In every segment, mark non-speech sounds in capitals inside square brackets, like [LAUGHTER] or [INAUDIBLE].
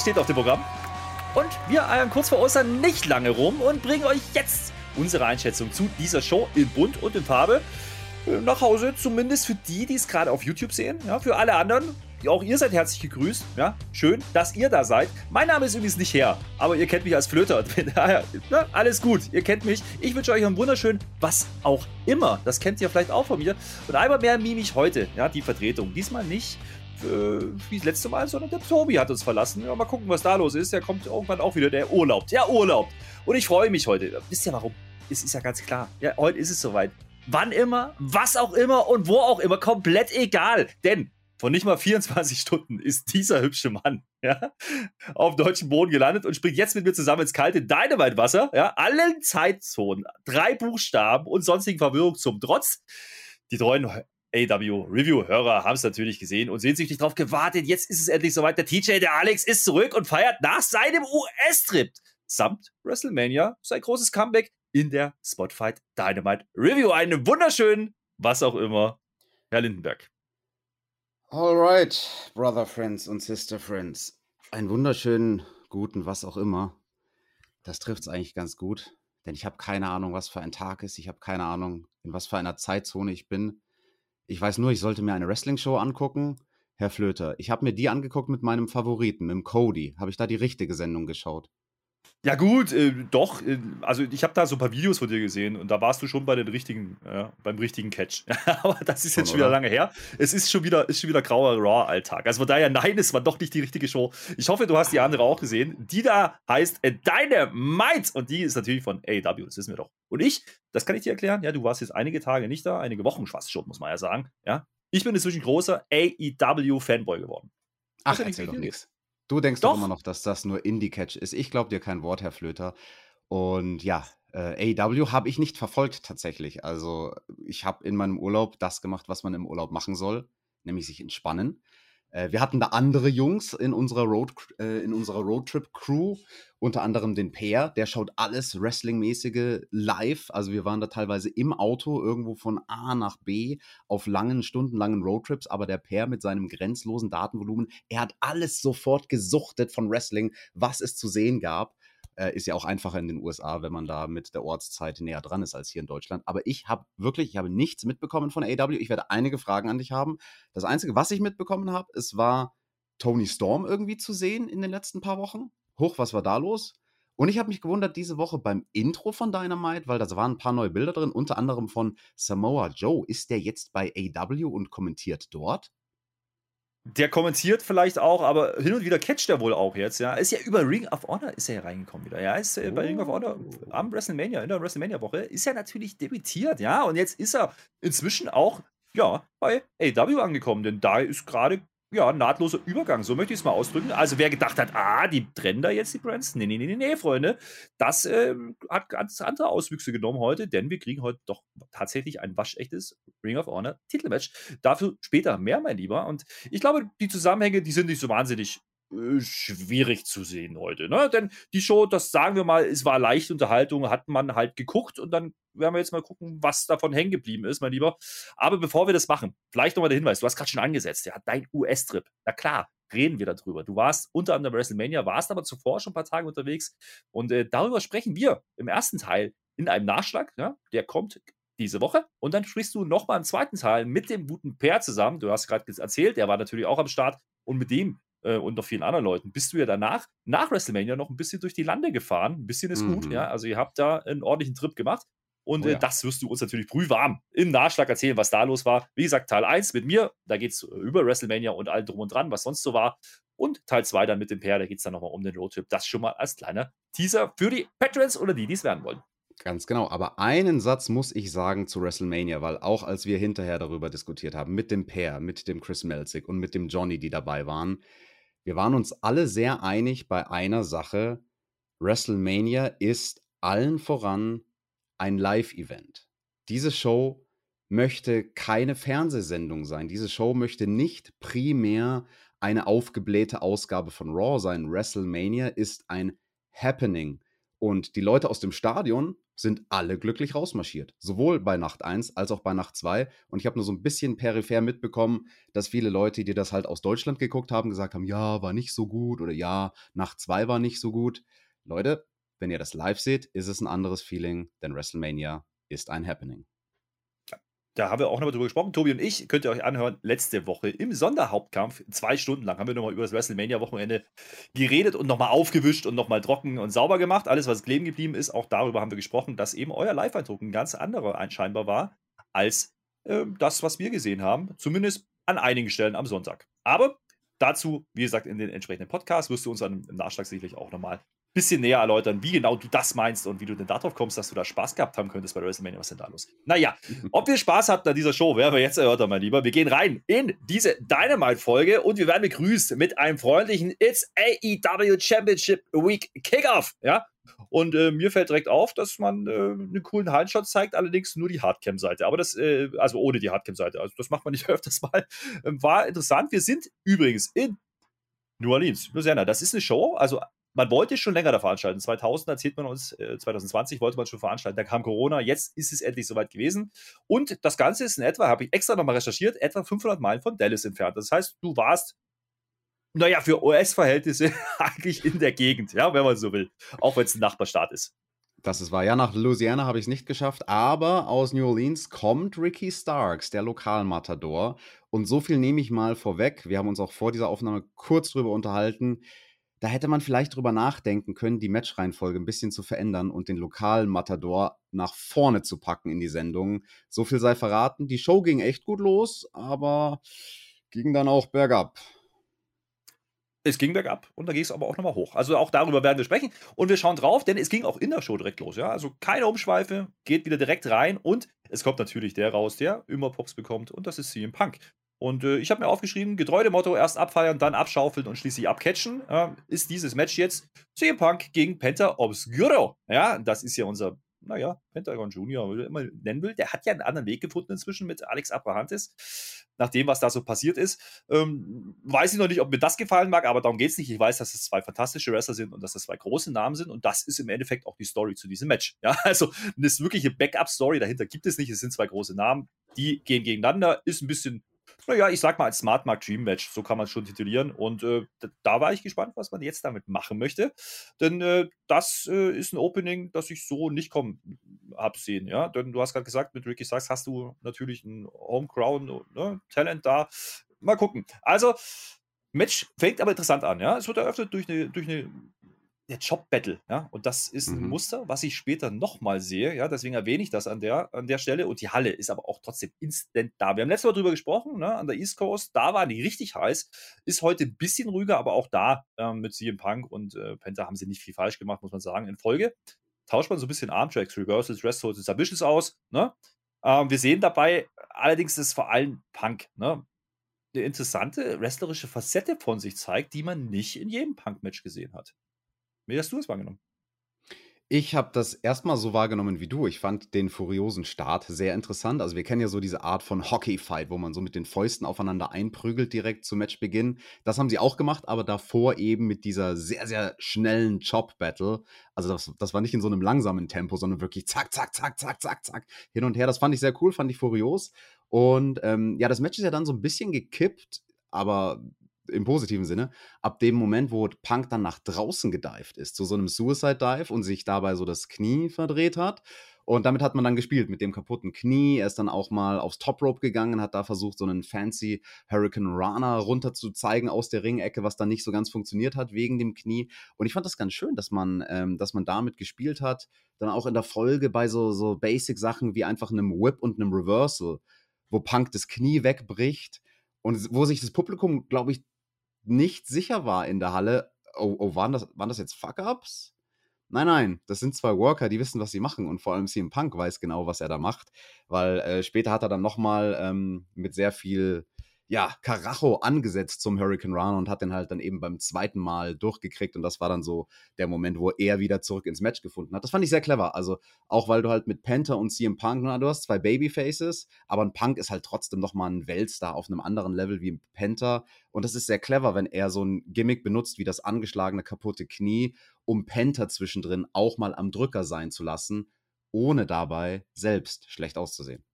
steht auf dem Programm. Und wir eiern kurz vor Ostern nicht lange rum und bringen euch jetzt unsere Einschätzung zu dieser Show in Bunt und in Farbe äh, nach Hause. Zumindest für die, die es gerade auf YouTube sehen. Ja, für alle anderen, auch ihr seid herzlich gegrüßt. Ja, schön, dass ihr da seid. Mein Name ist übrigens nicht Herr, aber ihr kennt mich als Flöter. [LAUGHS] Daher, na, alles gut, ihr kennt mich. Ich wünsche euch einen wunderschönen, was auch immer. Das kennt ihr vielleicht auch von mir. Und einmal mehr mime ich heute, ja, die Vertretung. Diesmal nicht äh, wie das letzte Mal, sondern der Tobi hat uns verlassen. Ja, mal gucken, was da los ist. Der kommt irgendwann auch wieder, der Urlaub. Der Urlaub. Und ich freue mich heute. Wisst ihr warum? Es ist ja ganz klar. Ja, heute ist es soweit. Wann immer, was auch immer und wo auch immer, komplett egal. Denn von nicht mal 24 [LAUGHS] Stunden ist dieser hübsche Mann ja, auf deutschem Boden gelandet und springt jetzt mit mir zusammen ins kalte Dynamite-Wasser. Ja, allen Zeitzonen, drei Buchstaben und sonstigen Verwirrung zum Trotz. Die treuen AW Review-Hörer haben es natürlich gesehen und sehnsüchtig darauf gewartet. Jetzt ist es endlich soweit. Der TJ, der Alex, ist zurück und feiert nach seinem US-Trip samt WrestleMania sein großes Comeback in der Spotfight Dynamite Review. Einen wunderschönen, was auch immer, Herr Lindenberg. Alright, Brother Friends und Sister Friends. Einen wunderschönen, guten, was auch immer. Das trifft es eigentlich ganz gut, denn ich habe keine Ahnung, was für ein Tag ist. Ich habe keine Ahnung, in was für einer Zeitzone ich bin. Ich weiß nur, ich sollte mir eine Wrestling-Show angucken. Herr Flöter, ich habe mir die angeguckt mit meinem Favoriten, mit dem Cody. Habe ich da die richtige Sendung geschaut? Ja, gut, äh, doch. Äh, also, ich habe da so ein paar Videos von dir gesehen und da warst du schon bei den richtigen, äh, beim richtigen Catch. [LAUGHS] Aber das ist schon, jetzt schon wieder lange her. Es ist schon wieder, ist schon wieder grauer Raw-Alltag. Also, von daher, nein, es war doch nicht die richtige Show. Ich hoffe, du hast die andere auch gesehen. Die da heißt äh, Dynamite und die ist natürlich von AEW, das wissen wir doch. Und ich, das kann ich dir erklären, ja, du warst jetzt einige Tage nicht da, einige Wochen fast schon, muss man ja sagen. Ja, ich bin inzwischen großer AEW-Fanboy geworden. Ach, erzähl doch nichts. Du denkst doch. doch immer noch, dass das nur Indie-Catch ist. Ich glaube dir kein Wort, Herr Flöter. Und ja, äh, AEW habe ich nicht verfolgt tatsächlich. Also ich habe in meinem Urlaub das gemacht, was man im Urlaub machen soll, nämlich sich entspannen. Äh, wir hatten da andere Jungs in unserer, Road, äh, in unserer Roadtrip-Crew, unter anderem den Peer, der schaut alles Wrestling-mäßige live. Also wir waren da teilweise im Auto irgendwo von A nach B auf langen, stundenlangen Roadtrips, aber der Peer mit seinem grenzlosen Datenvolumen, er hat alles sofort gesuchtet von Wrestling, was es zu sehen gab. Äh, ist ja auch einfacher in den USA, wenn man da mit der Ortszeit näher dran ist als hier in Deutschland. Aber ich habe wirklich, ich habe nichts mitbekommen von AW. Ich werde einige Fragen an dich haben. Das Einzige, was ich mitbekommen habe, es war Tony Storm irgendwie zu sehen in den letzten paar Wochen. Hoch, was war da los? Und ich habe mich gewundert diese Woche beim Intro von Dynamite, weil da waren ein paar neue Bilder drin, unter anderem von Samoa Joe. Ist der jetzt bei AW und kommentiert dort? Der kommentiert vielleicht auch, aber hin und wieder catcht er wohl auch jetzt, ja. Ist ja über Ring of Honor ist er ja reingekommen wieder, ja. Ist äh, bei Ring of Honor am WrestleMania, in der WrestleMania-Woche, ist er natürlich debütiert, ja. Und jetzt ist er inzwischen auch, ja, bei AW angekommen, denn da ist gerade ja, nahtloser Übergang, so möchte ich es mal ausdrücken. Also wer gedacht hat, ah, die trennen da jetzt die Brands. Nee, nee, nee, nee, nee, Freunde. Das äh, hat ganz andere Auswüchse genommen heute, denn wir kriegen heute doch tatsächlich ein waschechtes Ring of Honor Titelmatch. Dafür später mehr, mein Lieber. Und ich glaube, die Zusammenhänge, die sind nicht so wahnsinnig schwierig zu sehen heute. Ne? Denn die Show, das sagen wir mal, es war leichte Unterhaltung, hat man halt geguckt und dann werden wir jetzt mal gucken, was davon hängen geblieben ist, mein Lieber. Aber bevor wir das machen, vielleicht nochmal der Hinweis, du hast gerade schon angesetzt, ja, dein US-Trip. Na klar, reden wir darüber. Du warst unter anderem WrestleMania, warst aber zuvor schon ein paar Tage unterwegs und äh, darüber sprechen wir im ersten Teil in einem Nachschlag. Ja? Der kommt diese Woche. Und dann sprichst du nochmal im zweiten Teil mit dem guten Pair zusammen. Du hast gerade erzählt, der war natürlich auch am Start. Und mit dem äh, und noch vielen anderen Leuten, bist du ja danach, nach WrestleMania, noch ein bisschen durch die Lande gefahren. Ein bisschen ist mhm. gut, ja. Also ihr habt da einen ordentlichen Trip gemacht. Und oh, äh, ja. äh, das wirst du uns natürlich brühwarm im Nachschlag erzählen, was da los war. Wie gesagt, Teil 1 mit mir, da geht es über WrestleMania und all drum und dran, was sonst so war. Und Teil 2 dann mit dem Pair, da geht es dann nochmal um den Roadtrip. Das schon mal als kleiner Teaser für die Patrons oder die, die es werden wollen. Ganz genau. Aber einen Satz muss ich sagen zu WrestleMania, weil auch als wir hinterher darüber diskutiert haben, mit dem Pair, mit dem Chris Melzick und mit dem Johnny, die dabei waren, wir waren uns alle sehr einig bei einer Sache. WrestleMania ist allen voran ein Live-Event. Diese Show möchte keine Fernsehsendung sein. Diese Show möchte nicht primär eine aufgeblähte Ausgabe von Raw sein. WrestleMania ist ein Happening. Und die Leute aus dem Stadion sind alle glücklich rausmarschiert. Sowohl bei Nacht 1 als auch bei Nacht 2. Und ich habe nur so ein bisschen peripher mitbekommen, dass viele Leute, die das halt aus Deutschland geguckt haben, gesagt haben, ja, war nicht so gut oder ja, Nacht 2 war nicht so gut. Leute, wenn ihr das live seht, ist es ein anderes Feeling, denn WrestleMania ist ein Happening. Da haben wir auch nochmal drüber gesprochen. Tobi und ich könnt ihr euch anhören. Letzte Woche im Sonderhauptkampf, zwei Stunden lang, haben wir nochmal über das WrestleMania-Wochenende geredet und nochmal aufgewischt und nochmal trocken und sauber gemacht. Alles, was kleben geblieben ist, auch darüber haben wir gesprochen, dass eben euer Live-Eindruck ein ganz anderer scheinbar war als äh, das, was wir gesehen haben. Zumindest an einigen Stellen am Sonntag. Aber dazu, wie gesagt, in den entsprechenden Podcasts wirst du uns dann im Nachschlag sicherlich auch nochmal bisschen näher erläutern, wie genau du das meinst und wie du denn darauf kommst, dass du da Spaß gehabt haben könntest bei WrestleMania. Was ist denn da los? Naja, [LAUGHS] ob wir Spaß hatten an dieser Show, werden wir jetzt erörtern, mein Lieber. Wir gehen rein in diese Dynamite-Folge und wir werden begrüßt mit einem freundlichen It's AEW Championship Week Kickoff. Ja, und äh, mir fällt direkt auf, dass man äh, einen coolen Hallenshot zeigt, allerdings nur die Hardcam-Seite. Aber das, äh, also ohne die Hardcam-Seite. Also das macht man nicht [LAUGHS] öfters mal. Ähm, war interessant. Wir sind übrigens in New Orleans, Louisiana. Das ist eine Show, also man wollte schon länger da veranstalten. 2000 erzählt man uns, äh, 2020 wollte man schon veranstalten. Da kam Corona. Jetzt ist es endlich soweit gewesen. Und das Ganze ist in etwa, habe ich extra nochmal recherchiert, etwa 500 Meilen von Dallas entfernt. Das heißt, du warst, naja, für US-Verhältnisse [LAUGHS] eigentlich in der Gegend, ja, wenn man so will. Auch wenn es ein Nachbarstaat ist. Das ist wahr. Ja, nach Louisiana habe ich es nicht geschafft, aber aus New Orleans kommt Ricky Starks, der Lokalmatador. Und so viel nehme ich mal vorweg. Wir haben uns auch vor dieser Aufnahme kurz drüber unterhalten da hätte man vielleicht drüber nachdenken können, die Matchreihenfolge ein bisschen zu verändern und den lokalen Matador nach vorne zu packen in die Sendung. So viel sei verraten. Die Show ging echt gut los, aber ging dann auch bergab. Es ging bergab und da ging es aber auch nochmal hoch. Also auch darüber werden wir sprechen. Und wir schauen drauf, denn es ging auch in der Show direkt los. Ja? Also keine Umschweife, geht wieder direkt rein und es kommt natürlich der raus, der immer Pops bekommt und das ist CM Punk. Und äh, ich habe mir aufgeschrieben, getreu dem Motto, erst abfeiern, dann abschaufeln und schließlich abcatchen, äh, ist dieses Match jetzt CM Punk gegen Penta Obscuro. Ja, das ist ja unser, naja, Pentagon Junior, wie immer nennen will. Der hat ja einen anderen Weg gefunden inzwischen mit Alex Abrahantes. Nach dem, was da so passiert ist. Ähm, weiß ich noch nicht, ob mir das gefallen mag, aber darum geht es nicht. Ich weiß, dass es zwei fantastische Wrestler sind und dass das zwei große Namen sind. Und das ist im Endeffekt auch die Story zu diesem Match. Ja, [LAUGHS] also eine wirkliche Backup-Story dahinter gibt es nicht. Es sind zwei große Namen, die gehen gegeneinander. Ist ein bisschen naja, ich sag mal als Smart Mark Dream Match, so kann man es schon titulieren. Und äh, da war ich gespannt, was man jetzt damit machen möchte. Denn äh, das äh, ist ein Opening, das ich so nicht kommen habe sehen. Ja? Denn du hast gerade gesagt, mit Ricky Sachs hast du natürlich ein Homegrown ne, Talent da. Mal gucken. Also, Match fängt aber interessant an. Ja? Es wird eröffnet durch eine, durch eine der Job-Battle, ja, und das ist ein mhm. Muster, was ich später nochmal sehe, ja, deswegen erwähne ich das an der, an der Stelle und die Halle ist aber auch trotzdem instant da. Wir haben letztes Mal drüber gesprochen, ne, an der East Coast, da waren die richtig heiß, ist heute ein bisschen ruhiger, aber auch da ähm, mit CM Punk und äh, Penta haben sie nicht viel falsch gemacht, muss man sagen, in Folge. Tauscht man so ein bisschen Armtracks, Reversals, Rest Holds, Submissions aus, ne, ähm, wir sehen dabei allerdings, dass vor allem Punk, ne, eine interessante wrestlerische Facette von sich zeigt, die man nicht in jedem Punk-Match gesehen hat. Wie hast du es wahrgenommen? Ich habe das erstmal so wahrgenommen wie du. Ich fand den furiosen Start sehr interessant. Also wir kennen ja so diese Art von Hockey-Fight, wo man so mit den Fäusten aufeinander einprügelt direkt zu Matchbeginn. Das haben sie auch gemacht, aber davor eben mit dieser sehr, sehr schnellen Chop-Battle. Also das, das war nicht in so einem langsamen Tempo, sondern wirklich zack, zack, zack, zack, zack, zack, hin und her. Das fand ich sehr cool, fand ich furios. Und ähm, ja, das Match ist ja dann so ein bisschen gekippt, aber im positiven Sinne, ab dem Moment, wo Punk dann nach draußen gedived ist, zu so einem Suicide Dive und sich dabei so das Knie verdreht hat. Und damit hat man dann gespielt mit dem kaputten Knie. Er ist dann auch mal aufs Top Rope gegangen, hat da versucht, so einen fancy Hurricane Rana runter zu zeigen aus der Ringecke, was dann nicht so ganz funktioniert hat wegen dem Knie. Und ich fand das ganz schön, dass man, ähm, dass man damit gespielt hat. Dann auch in der Folge bei so, so Basic-Sachen wie einfach einem Whip und einem Reversal, wo Punk das Knie wegbricht und wo sich das Publikum, glaube ich, nicht sicher war in der Halle, oh, oh waren, das, waren das jetzt Fuck-Ups? Nein, nein, das sind zwei Worker, die wissen, was sie machen und vor allem CM Punk weiß genau, was er da macht, weil äh, später hat er dann nochmal ähm, mit sehr viel ja, Karacho angesetzt zum Hurricane Run und hat den halt dann eben beim zweiten Mal durchgekriegt. Und das war dann so der Moment, wo er wieder zurück ins Match gefunden hat. Das fand ich sehr clever. Also auch weil du halt mit Panther und CM Punk, na, du hast zwei Babyfaces, aber ein Punk ist halt trotzdem nochmal ein Weltstar auf einem anderen Level wie ein Panther. Und das ist sehr clever, wenn er so ein Gimmick benutzt wie das angeschlagene kaputte Knie, um Panther zwischendrin auch mal am Drücker sein zu lassen, ohne dabei selbst schlecht auszusehen.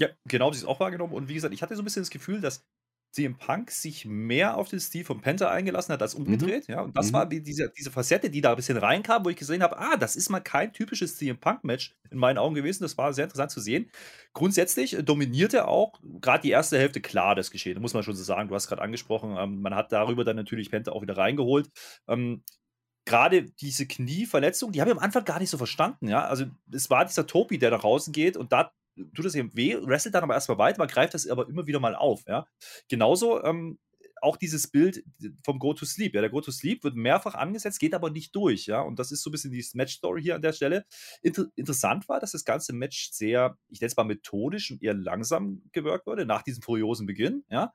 Ja, genau, das ist auch wahrgenommen. Und wie gesagt, ich hatte so ein bisschen das Gefühl, dass CM Punk sich mehr auf den Stil von Penta eingelassen hat als mhm. umgedreht. Mhm. Ja, und das mhm. war diese, diese Facette, die da ein bisschen reinkam, wo ich gesehen habe, ah, das ist mal kein typisches CM Punk-Match in meinen Augen gewesen. Das war sehr interessant zu sehen. Grundsätzlich dominierte auch gerade die erste Hälfte klar das Geschehen, muss man schon so sagen. Du hast gerade angesprochen, ähm, man hat darüber dann natürlich Penta auch wieder reingeholt. Ähm, gerade diese Knieverletzung, die habe ich am Anfang gar nicht so verstanden, ja. Also es war dieser Topi, der da draußen geht und da tut es ihm weh, wrestelt dann aber erstmal weiter, man greift das aber immer wieder mal auf. Ja? Genauso ähm, auch dieses Bild vom Go to Sleep. Ja, der Go to Sleep wird mehrfach angesetzt, geht aber nicht durch. Ja, und das ist so ein bisschen die Match-Story hier an der Stelle. Inter interessant war, dass das ganze Match sehr, ich nenne es mal methodisch und eher langsam gewirkt wurde, nach diesem furiosen Beginn. Ja,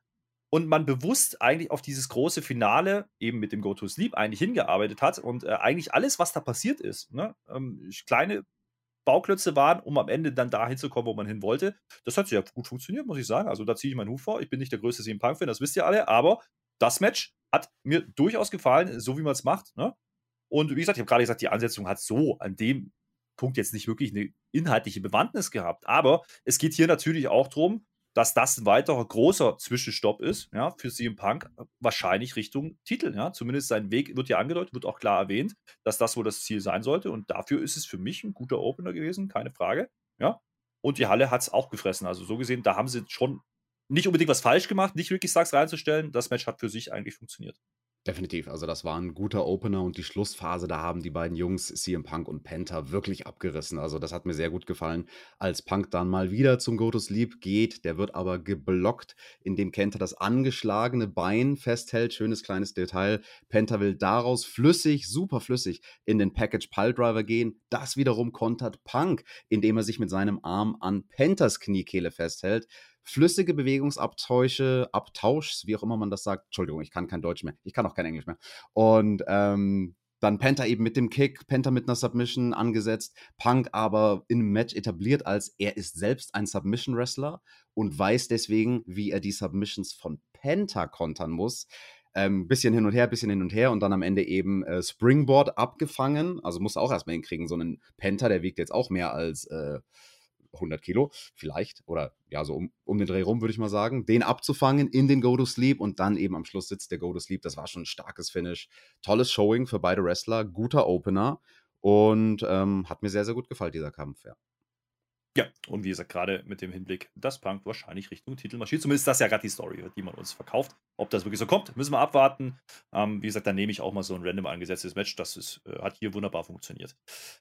und man bewusst eigentlich auf dieses große Finale eben mit dem Go to Sleep eigentlich hingearbeitet hat und äh, eigentlich alles, was da passiert ist, ne, ähm, kleine Bauklötze waren, um am Ende dann dahin zu kommen, wo man hin wollte. Das hat sehr gut funktioniert, muss ich sagen. Also da ziehe ich meinen Hut vor. Ich bin nicht der größte CM Punk-Fan, das wisst ihr alle, aber das Match hat mir durchaus gefallen, so wie man es macht. Ne? Und wie gesagt, ich habe gerade gesagt, die Ansetzung hat so an dem Punkt jetzt nicht wirklich eine inhaltliche Bewandtnis gehabt. Aber es geht hier natürlich auch darum, dass das ein weiterer großer Zwischenstopp ist, ja, für CM Punk, wahrscheinlich Richtung Titel, ja. Zumindest sein Weg wird ja angedeutet, wird auch klar erwähnt, dass das wohl das Ziel sein sollte. Und dafür ist es für mich ein guter Opener gewesen, keine Frage, ja. Und die Halle hat es auch gefressen. Also so gesehen, da haben sie schon nicht unbedingt was falsch gemacht, nicht wirklich Sachs reinzustellen. Das Match hat für sich eigentlich funktioniert. Definitiv. Also, das war ein guter Opener und die Schlussphase, da haben die beiden Jungs, CM Punk und Penta, wirklich abgerissen. Also, das hat mir sehr gut gefallen, als Punk dann mal wieder zum Go to Sleep geht. Der wird aber geblockt, indem Kenta das angeschlagene Bein festhält. Schönes kleines Detail. Penta will daraus flüssig, super flüssig in den Package Piledriver gehen. Das wiederum kontert Punk, indem er sich mit seinem Arm an Pentas Kniekehle festhält flüssige Bewegungsabtäusche, Abtauschs, wie auch immer man das sagt. Entschuldigung, ich kann kein Deutsch mehr. Ich kann auch kein Englisch mehr. Und ähm, dann Penta eben mit dem Kick, Penta mit einer Submission angesetzt, Punk aber im Match etabliert als er ist selbst ein Submission-Wrestler und weiß deswegen, wie er die Submissions von Penta kontern muss. Ähm, bisschen hin und her, bisschen hin und her und dann am Ende eben äh, Springboard abgefangen. Also muss auch erstmal hinkriegen. So einen Penta, der wiegt jetzt auch mehr als äh, 100 Kilo vielleicht oder ja, so um, um den Dreh rum, würde ich mal sagen, den abzufangen in den Go-to-Sleep und dann eben am Schluss sitzt der Go-to-Sleep. Das war schon ein starkes Finish. Tolles Showing für beide Wrestler, guter Opener und ähm, hat mir sehr, sehr gut gefallen, dieser Kampf, ja. Ja, und wie gesagt, gerade mit dem Hinblick, dass Punk wahrscheinlich Richtung Titel marschiert. Zumindest ist das ja gerade die Story, die man uns verkauft. Ob das wirklich so kommt, müssen wir abwarten. Ähm, wie gesagt, dann nehme ich auch mal so ein random angesetztes Match. Das ist, äh, hat hier wunderbar funktioniert.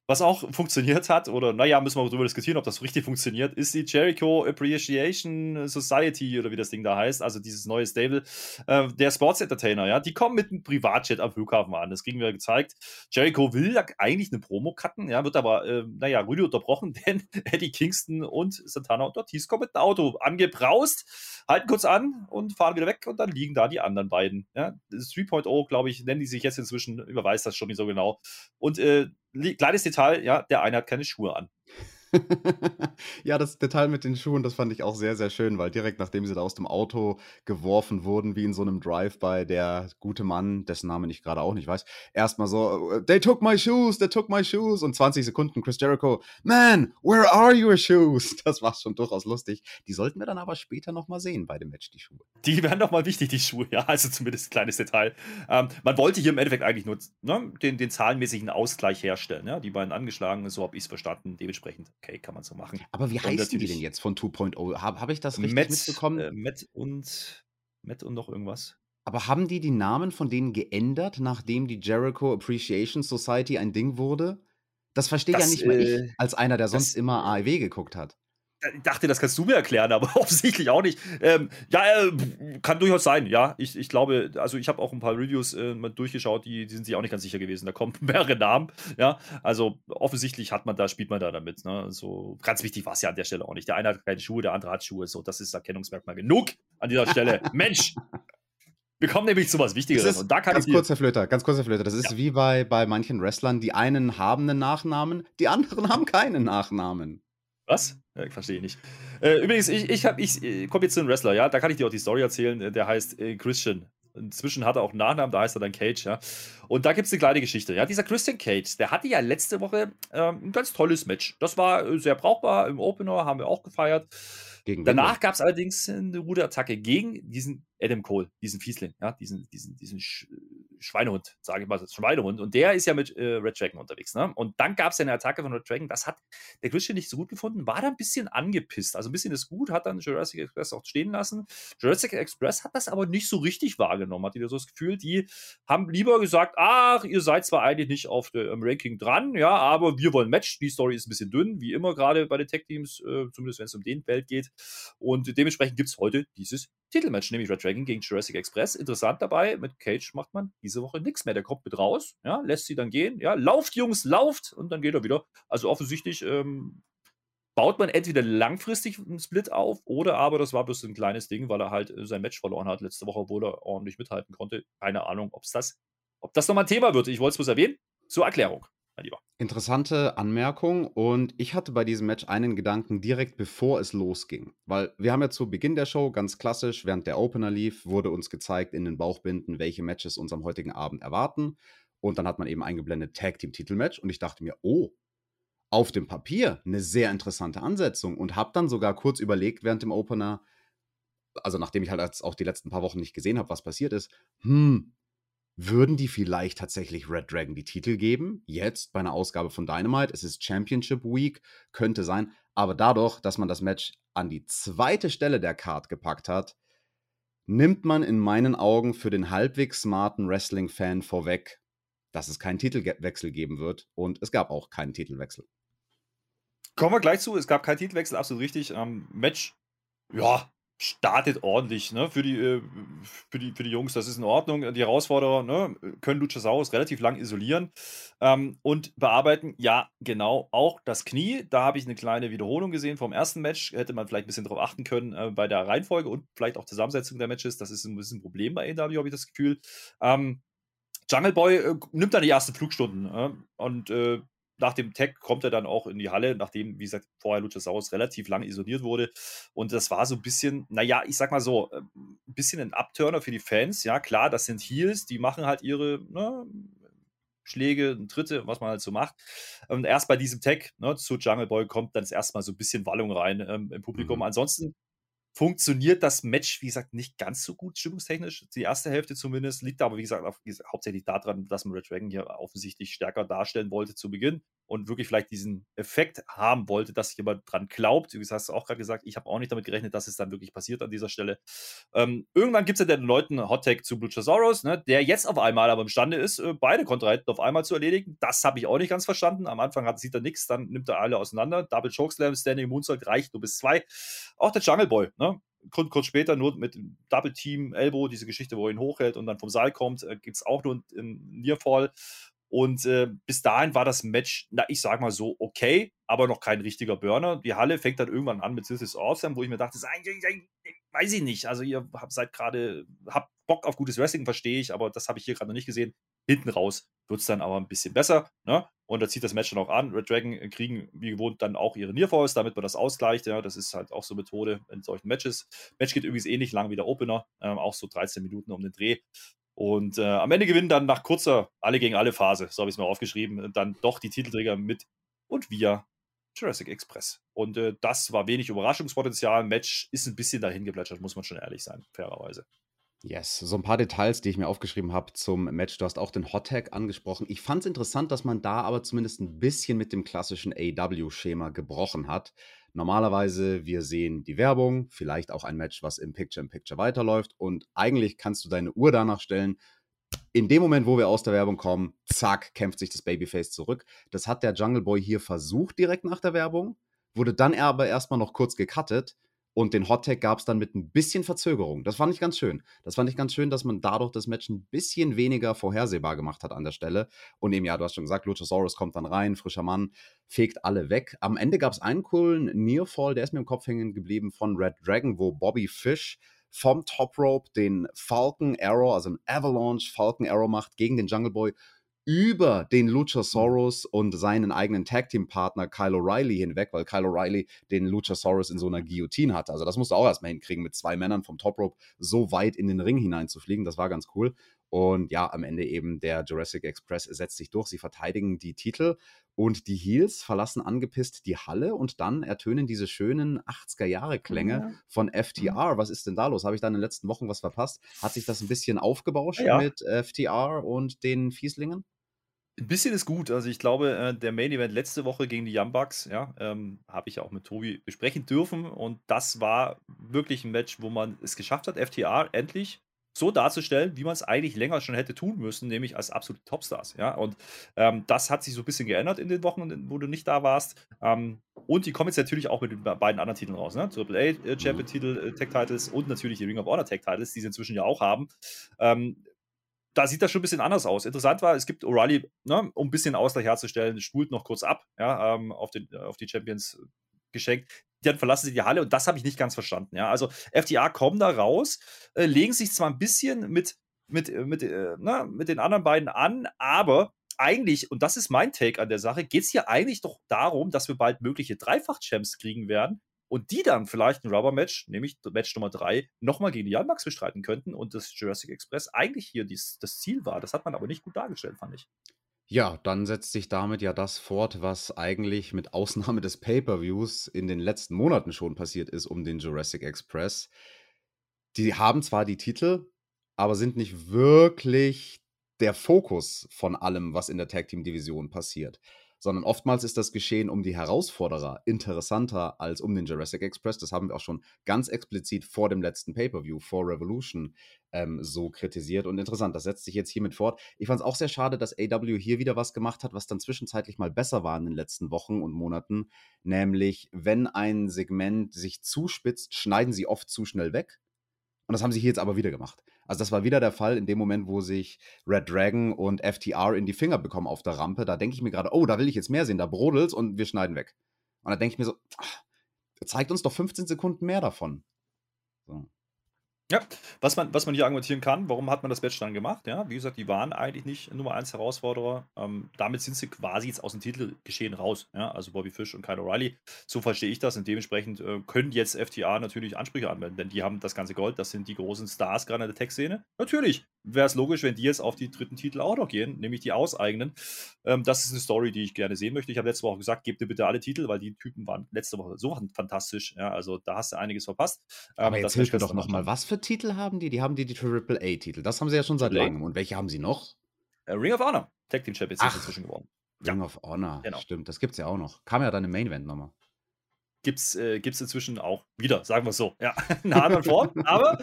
Was auch [LAUGHS] funktioniert hat, oder naja, müssen wir darüber diskutieren, ob das richtig funktioniert, ist die Jericho Appreciation Society oder wie das Ding da heißt. Also dieses neue Stable äh, der Sports Entertainer. Ja, die kommen mit einem Privatjet am Flughafen an. Das kriegen wir gezeigt. Jericho will ja eigentlich eine Promo cutten, ja, wird aber, äh, naja, Rüde unterbrochen, [LAUGHS] denn Eddie Kingston und Santana und Ortiz kommen mit dem Auto angebraust, halten kurz an und fahren wieder weg und dann liegen da die anderen beiden. Ja? 3.0, glaube ich, nennen die sich jetzt inzwischen, überweis das schon nicht so genau. Und äh, kleines Detail, ja, der eine hat keine Schuhe an. [LAUGHS] Ja, das Detail mit den Schuhen, das fand ich auch sehr, sehr schön, weil direkt nachdem sie da aus dem Auto geworfen wurden, wie in so einem Drive-by, der gute Mann, dessen Namen ich gerade auch nicht weiß, erstmal so: „They took my shoes, they took my shoes“ und 20 Sekunden Chris Jericho: „Man, where are your shoes?“ [LAUGHS] Das war schon durchaus lustig. Die sollten wir dann aber später noch mal sehen bei dem Match, die Schuhe. Die werden noch mal wichtig, die Schuhe, ja, also zumindest ein kleines Detail. Ähm, man wollte hier im Endeffekt eigentlich nur, ne, den den zahlenmäßigen Ausgleich herstellen, ja? Die beiden angeschlagen, so habe ich es verstanden. Dementsprechend okay, kann man so machen. Aber wie heißen die denn jetzt von 2.0? Habe hab ich das richtig Matt, mitbekommen? Äh, Matt und Matt und noch irgendwas. Aber haben die die Namen von denen geändert, nachdem die Jericho Appreciation Society ein Ding wurde? Das verstehe das, ja nicht mal äh, ich, als einer, der sonst das, immer AEW geguckt hat. Ich dachte, das kannst du mir erklären, aber [LAUGHS] offensichtlich auch nicht. Ähm, ja, äh, kann durchaus sein, ja. Ich, ich glaube, also ich habe auch ein paar Reviews äh, mal durchgeschaut, die, die sind sich auch nicht ganz sicher gewesen. Da kommen [LAUGHS] mehrere Namen, ja. Also offensichtlich hat man da, spielt man da damit. Ne? So ganz wichtig war es ja an der Stelle auch nicht. Der eine hat keine Schuhe, der andere hat Schuhe. So, das ist Erkennungsmerkmal genug an dieser Stelle. [LAUGHS] Mensch! Wir kommen nämlich zu was Wichtigeres. Und da kann ganz kurz, Herr Flöter, ganz kurz, Herr Flöter. Das ist ja. wie bei, bei manchen Wrestlern. Die einen haben einen Nachnamen, die anderen haben keinen Nachnamen. Was? Ja, ich verstehe nicht. Äh, übrigens, ich, ich, ich, ich komme jetzt zu einem Wrestler, ja, da kann ich dir auch die Story erzählen. Äh, der heißt äh, Christian. Inzwischen hat er auch einen Nachnamen, da heißt er dann Cage, ja. Und da gibt es eine kleine Geschichte. Ja, dieser Christian Cage, der hatte ja letzte Woche ähm, ein ganz tolles Match. Das war äh, sehr brauchbar. Im Opener haben wir auch gefeiert. Gegen Danach gab es allerdings eine Ruderattacke gegen diesen Adam Cole, diesen Fiesling, ja, diesen, diesen, diesen Sch Schweinehund, sage ich mal, Schweinehund. Und der ist ja mit äh, Red Dragon unterwegs. Ne? Und dann gab es ja eine Attacke von Red Dragon. Das hat der Christian nicht so gut gefunden, war da ein bisschen angepisst. Also ein bisschen ist gut, hat dann Jurassic Express auch stehen lassen. Jurassic Express hat das aber nicht so richtig wahrgenommen. Hat wieder so das Gefühl, die haben lieber gesagt, ach, ihr seid zwar eigentlich nicht auf dem Ranking dran, ja, aber wir wollen Match. Die Story ist ein bisschen dünn, wie immer gerade bei den Tech-Teams, äh, zumindest wenn es um den Belt geht. Und dementsprechend gibt es heute dieses Titelmatch, nämlich Red Dragon gegen Jurassic Express. Interessant dabei, mit Cage macht man diese Woche nichts mehr. Der kommt mit raus, ja, lässt sie dann gehen. Ja, lauft, Jungs, lauft und dann geht er wieder. Also offensichtlich ähm, baut man entweder langfristig einen Split auf oder aber das war bloß ein kleines Ding, weil er halt äh, sein Match verloren hat letzte Woche, obwohl er ordentlich mithalten konnte. Keine Ahnung, ob das, ob das nochmal ein Thema wird. Ich wollte es bloß erwähnen. Zur Erklärung mein Lieber. Interessante Anmerkung und ich hatte bei diesem Match einen Gedanken direkt bevor es losging, weil wir haben ja zu Beginn der Show ganz klassisch, während der Opener lief, wurde uns gezeigt in den Bauchbinden, welche Matches uns am heutigen Abend erwarten und dann hat man eben eingeblendet Tag Team Titelmatch und ich dachte mir, oh, auf dem Papier eine sehr interessante Ansetzung und habe dann sogar kurz überlegt während dem Opener, also nachdem ich halt auch die letzten paar Wochen nicht gesehen habe, was passiert ist, hm, würden die vielleicht tatsächlich Red Dragon die Titel geben? Jetzt bei einer Ausgabe von Dynamite. Es ist Championship Week, könnte sein. Aber dadurch, dass man das Match an die zweite Stelle der Card gepackt hat, nimmt man in meinen Augen für den halbwegs smarten Wrestling-Fan vorweg, dass es keinen Titelwechsel geben wird. Und es gab auch keinen Titelwechsel. Kommen wir gleich zu. Es gab keinen Titelwechsel, absolut richtig. Ähm, Match, ja, startet ordentlich ne? für, die, äh, für, die, für die Jungs. Das ist in Ordnung. Die Herausforderer ne? können Luchasaurus relativ lang isolieren ähm, und bearbeiten. Ja, genau, auch das Knie. Da habe ich eine kleine Wiederholung gesehen vom ersten Match. Hätte man vielleicht ein bisschen darauf achten können äh, bei der Reihenfolge und vielleicht auch Zusammensetzung der Matches. Das ist ein bisschen ein Problem bei AW, habe ich das Gefühl. Ähm, Jungle Boy äh, nimmt dann die ersten Flugstunden äh, und nach dem Tag kommt er dann auch in die Halle, nachdem, wie gesagt, vorher Luchasaurus relativ lange isoliert wurde. Und das war so ein bisschen, naja, ich sag mal so, äh, ein bisschen ein Abturner für die Fans. Ja, klar, das sind Heels, die machen halt ihre ne, Schläge, Tritte, was man halt so macht. Und erst bei diesem Tag ne, zu Jungle Boy kommt dann erstmal so ein bisschen Wallung rein ähm, im Publikum. Mhm. Ansonsten funktioniert das Match, wie gesagt, nicht ganz so gut stimmungstechnisch. Die erste Hälfte zumindest liegt aber, wie gesagt, auf, hauptsächlich daran, dass man Red Dragon hier offensichtlich stärker darstellen wollte zu Beginn und wirklich vielleicht diesen Effekt haben wollte, dass jemand dran glaubt. Wie gesagt, hast du auch gerade gesagt, ich habe auch nicht damit gerechnet, dass es dann wirklich passiert an dieser Stelle. Ähm, irgendwann gibt es ja den Leuten einen Hottag zu Luchasaurus, ne, der jetzt auf einmal aber imstande ist, äh, beide Kontrahenten auf einmal zu erledigen. Das habe ich auch nicht ganz verstanden. Am Anfang hat, sieht er nichts, dann nimmt er alle auseinander. Double Chokeslam, Standing Moonsault reicht nur bis zwei. Auch der Jungle Boy, ne? kurz, kurz später nur mit Double Team Elbow, diese Geschichte, wo er ihn hochhält und dann vom Seil kommt, äh, gibt es auch nur einen Nearfall. Und äh, bis dahin war das Match, na, ich sag mal so, okay, aber noch kein richtiger Burner. Die Halle fängt dann irgendwann an mit This is Awesome, wo ich mir dachte, weiß ich nicht. Also, ihr habt seid gerade, habt Bock auf gutes Wrestling, verstehe ich, aber das habe ich hier gerade noch nicht gesehen. Hinten raus wird es dann aber ein bisschen besser. Ne? Und da zieht das Match dann auch an. Red Dragon kriegen wie gewohnt dann auch ihre Nearfalls, damit man das ausgleicht. Ja, das ist halt auch so Methode in solchen Matches. Match geht übrigens ähnlich lang wie der Opener, ähm, auch so 13 Minuten um den Dreh. Und äh, am Ende gewinnen dann nach kurzer Alle gegen alle Phase, so habe ich es mal aufgeschrieben, dann doch die Titelträger mit und via Jurassic Express. Und äh, das war wenig Überraschungspotenzial. Match ist ein bisschen dahin geplätschert, muss man schon ehrlich sein, fairerweise. Yes, so ein paar Details, die ich mir aufgeschrieben habe zum Match. Du hast auch den Hot Tag angesprochen. Ich fand es interessant, dass man da aber zumindest ein bisschen mit dem klassischen AW-Schema gebrochen hat. Normalerweise, wir sehen die Werbung, vielleicht auch ein Match, was im Picture-in-Picture weiterläuft und eigentlich kannst du deine Uhr danach stellen. In dem Moment, wo wir aus der Werbung kommen, zack, kämpft sich das Babyface zurück. Das hat der Jungle Boy hier versucht direkt nach der Werbung. wurde dann aber erstmal noch kurz gecuttet und den Hottag gab es dann mit ein bisschen Verzögerung. Das fand ich ganz schön. Das fand ich ganz schön, dass man dadurch das Match ein bisschen weniger vorhersehbar gemacht hat an der Stelle. Und eben, ja, du hast schon gesagt, Luchasaurus kommt dann rein, frischer Mann, fegt alle weg. Am Ende gab es einen coolen Nearfall, der ist mir im Kopf hängen geblieben von Red Dragon, wo Bobby Fish vom Top Rope den Falcon Arrow, also ein Avalanche Falcon Arrow macht gegen den Jungle Boy über den Luchasaurus und seinen eigenen Tag Team Partner Kyle O'Reilly hinweg, weil Kyle O'Reilly den Luchasaurus in so einer Guillotine hatte. Also das musst du auch erstmal hinkriegen, mit zwei Männern vom Top Rope so weit in den Ring hineinzufliegen. Das war ganz cool. Und ja, am Ende eben der Jurassic Express setzt sich durch. Sie verteidigen die Titel und die Heels verlassen angepisst die Halle und dann ertönen diese schönen 80er-Jahre-Klänge ja. von FTR. Was ist denn da los? Habe ich da in den letzten Wochen was verpasst? Hat sich das ein bisschen aufgebauscht ja. mit FTR und den Fieslingen? Ein bisschen ist gut. Also ich glaube, äh, der Main Event letzte Woche gegen die Young Bucks, ja, ähm, habe ich ja auch mit Tobi besprechen dürfen. Und das war wirklich ein Match, wo man es geschafft hat, FTR endlich so darzustellen, wie man es eigentlich länger schon hätte tun müssen, nämlich als absolute Topstars. Ja? Und ähm, das hat sich so ein bisschen geändert in den Wochen, wo du nicht da warst. Ähm, und die kommen jetzt natürlich auch mit den beiden anderen Titeln raus. Ne? Triple A äh, Champion-Titel, äh, Tag-Titles und natürlich die Ring of Honor Tag-Titles, die sie inzwischen ja auch haben. Ähm, da sieht das schon ein bisschen anders aus. Interessant war, es gibt O'Reilly, ne, um ein bisschen Ausgleich herzustellen, spult noch kurz ab ja, ähm, auf, den, auf die Champions geschenkt. Dann verlassen sie die Halle und das habe ich nicht ganz verstanden. Ja, also FTA kommen da raus, äh, legen sich zwar ein bisschen mit, mit, äh, mit, äh, na, mit den anderen beiden an, aber eigentlich, und das ist mein Take an der Sache, geht es hier eigentlich doch darum, dass wir bald mögliche Dreifach-Champs kriegen werden, und die dann vielleicht ein Rubber-Match, nämlich Match Nummer 3, nochmal gegen die Bucks bestreiten könnten und das Jurassic Express eigentlich hier dies, das Ziel war. Das hat man aber nicht gut dargestellt, fand ich. Ja, dann setzt sich damit ja das fort, was eigentlich mit Ausnahme des Pay-per-Views in den letzten Monaten schon passiert ist um den Jurassic Express. Die haben zwar die Titel, aber sind nicht wirklich der Fokus von allem, was in der Tag Team Division passiert sondern oftmals ist das Geschehen um die Herausforderer interessanter als um den Jurassic Express. Das haben wir auch schon ganz explizit vor dem letzten Pay-Per-View, vor Revolution, ähm, so kritisiert. Und interessant, das setzt sich jetzt hiermit fort. Ich fand es auch sehr schade, dass AW hier wieder was gemacht hat, was dann zwischenzeitlich mal besser war in den letzten Wochen und Monaten. Nämlich, wenn ein Segment sich zuspitzt, schneiden sie oft zu schnell weg. Und das haben sie hier jetzt aber wieder gemacht. Also das war wieder der Fall in dem Moment, wo sich Red Dragon und FTR in die Finger bekommen auf der Rampe. Da denke ich mir gerade, oh, da will ich jetzt mehr sehen, da brodelt's und wir schneiden weg. Und da denke ich mir so, ach, zeigt uns doch 15 Sekunden mehr davon. So. Ja, was man, was man hier argumentieren kann, warum hat man das Match dann gemacht? Ja, wie gesagt, die waren eigentlich nicht Nummer 1 Herausforderer. Ähm, damit sind sie quasi jetzt aus dem Titelgeschehen raus. Ja, also Bobby Fish und Kyle O'Reilly. So verstehe ich das und dementsprechend äh, können jetzt FTA natürlich Ansprüche anwenden, denn die haben das ganze Gold. Das sind die großen Stars gerade in der Tech-Szene. Natürlich wäre es logisch, wenn die jetzt auf die dritten Titel auch noch gehen, nämlich die auseigenen. Ähm, das ist eine Story, die ich gerne sehen möchte. Ich habe letzte Woche gesagt, gebt dir bitte alle Titel, weil die Typen waren letzte Woche so fantastisch. Ja, also da hast du einiges verpasst. Ähm, Aber jetzt hilf mir doch nochmal, was für Titel haben die? Die haben die, die Triple A-Titel. Das haben sie ja schon seit langem. Und welche haben sie noch? Uh, Ring of Honor. Tag Team Champions ist inzwischen geworden. Ring ja. of Honor. Genau. Stimmt, das gibt es ja auch noch. Kam ja dann im Main Event nochmal. Gibt es äh, inzwischen auch wieder, sagen wir es so. Ja, [LAUGHS] in einer anderen Form. Aber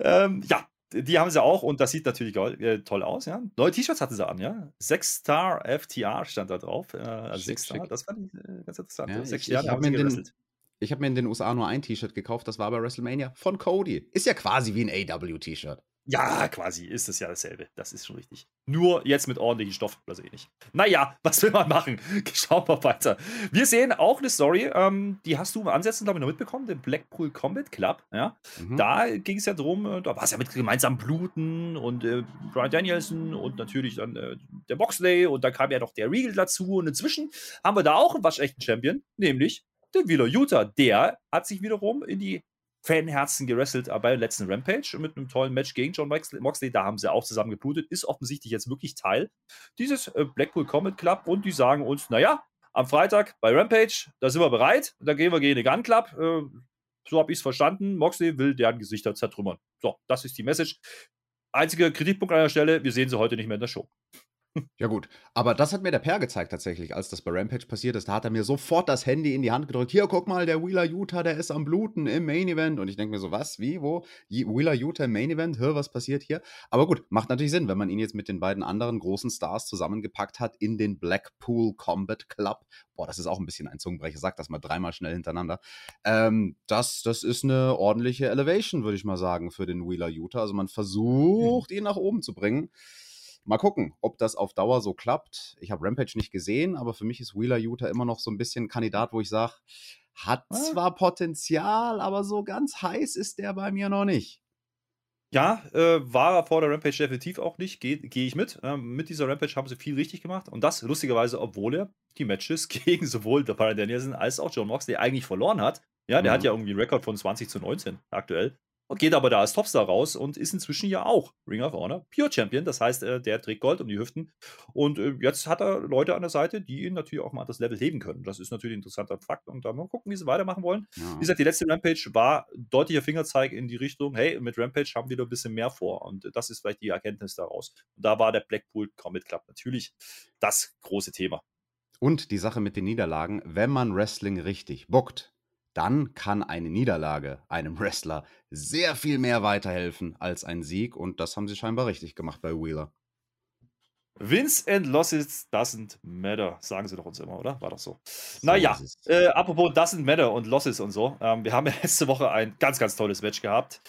ähm, ja, die haben sie auch und das sieht natürlich äh, toll aus, ja. Neue T-Shirts hatten sie an, ja. 6 Star FTR stand da drauf. Äh, also 6 Star, das fand ich äh, ganz interessant. Ja, 6 Sterne haben sie gerasselt. Ich habe mir in den USA nur ein T-Shirt gekauft, das war bei WrestleMania von Cody. Ist ja quasi wie ein AW-T-Shirt. Ja, quasi ist es ja dasselbe. Das ist schon richtig. Nur jetzt mit ordentlichen Stoff, das eh nicht. Naja, [LAUGHS] was will man machen? [LAUGHS] Schauen wir weiter. Wir sehen auch eine Story, ähm, die hast du im Ansätzen, glaube ich, noch mitbekommen, den Blackpool Combat Club. Ja? Mhm. Da ging es ja drum, äh, da war es ja mit gemeinsam Bluten und äh, Brian Danielson und natürlich dann äh, der Boxley und dann kam ja noch der Regal dazu und inzwischen haben wir da auch einen waschechten Champion, nämlich den Wheeler Utah. Der hat sich wiederum in die Fanherzen gerestelt bei letzten Rampage mit einem tollen Match gegen John Moxley. Da haben sie auch zusammen geblutet. Ist offensichtlich jetzt wirklich Teil dieses äh, Blackpool Comet Club und die sagen uns, naja, am Freitag bei Rampage, da sind wir bereit, da gehen wir gegen den Gun Club. Äh, so habe ich es verstanden. Moxley will deren Gesichter zertrümmern. So, das ist die Message. Einziger Kritikpunkt an der Stelle, wir sehen sie heute nicht mehr in der Show. Ja, gut. Aber das hat mir der Per gezeigt tatsächlich, als das bei Rampage passiert ist. Da hat er mir sofort das Handy in die Hand gedrückt. Hier, guck mal, der Wheeler Utah, der ist am Bluten im Main Event. Und ich denke mir so, was? Wie? Wo? Wheeler Utah im Main Event? Hör, was passiert hier? Aber gut, macht natürlich Sinn, wenn man ihn jetzt mit den beiden anderen großen Stars zusammengepackt hat in den Blackpool Combat Club. Boah, das ist auch ein bisschen ein Zungenbrecher. Sag das mal dreimal schnell hintereinander. Ähm, das, das ist eine ordentliche Elevation, würde ich mal sagen, für den Wheeler Utah. Also man versucht, mhm. ihn nach oben zu bringen. Mal gucken, ob das auf Dauer so klappt. Ich habe Rampage nicht gesehen, aber für mich ist Wheeler Utah immer noch so ein bisschen Kandidat, wo ich sage, hat ah. zwar Potenzial, aber so ganz heiß ist der bei mir noch nicht. Ja, äh, war er vor der Rampage definitiv auch nicht, gehe geh ich mit. Ähm, mit dieser Rampage haben sie viel richtig gemacht und das lustigerweise, obwohl er die Matches [LAUGHS] gegen sowohl der Brian Danielson als auch John Moxley eigentlich verloren hat. Ja, der mhm. hat ja irgendwie einen Rekord von 20 zu 19 aktuell geht aber da als Topstar raus und ist inzwischen ja auch Ring of Honor Pure Champion. Das heißt, äh, der trägt Gold um die Hüften. Und äh, jetzt hat er Leute an der Seite, die ihn natürlich auch mal das Level heben können. Das ist natürlich ein interessanter Fakt. Und da mal gucken, wie sie weitermachen wollen. Ja. Wie gesagt, die letzte Rampage war deutlicher Fingerzeig in die Richtung, hey, mit Rampage haben wir da ein bisschen mehr vor. Und das ist vielleicht die Erkenntnis daraus. Und da war der Blackpool Comet Club natürlich das große Thema. Und die Sache mit den Niederlagen, wenn man Wrestling richtig bookt, dann kann eine Niederlage einem Wrestler sehr viel mehr weiterhelfen als ein Sieg. Und das haben sie scheinbar richtig gemacht bei Wheeler. Wins and losses doesn't matter, sagen sie doch uns immer, oder? War doch so. so naja, äh, apropos doesn't matter und losses und so. Ähm, wir haben ja letzte Woche ein ganz, ganz tolles Match gehabt.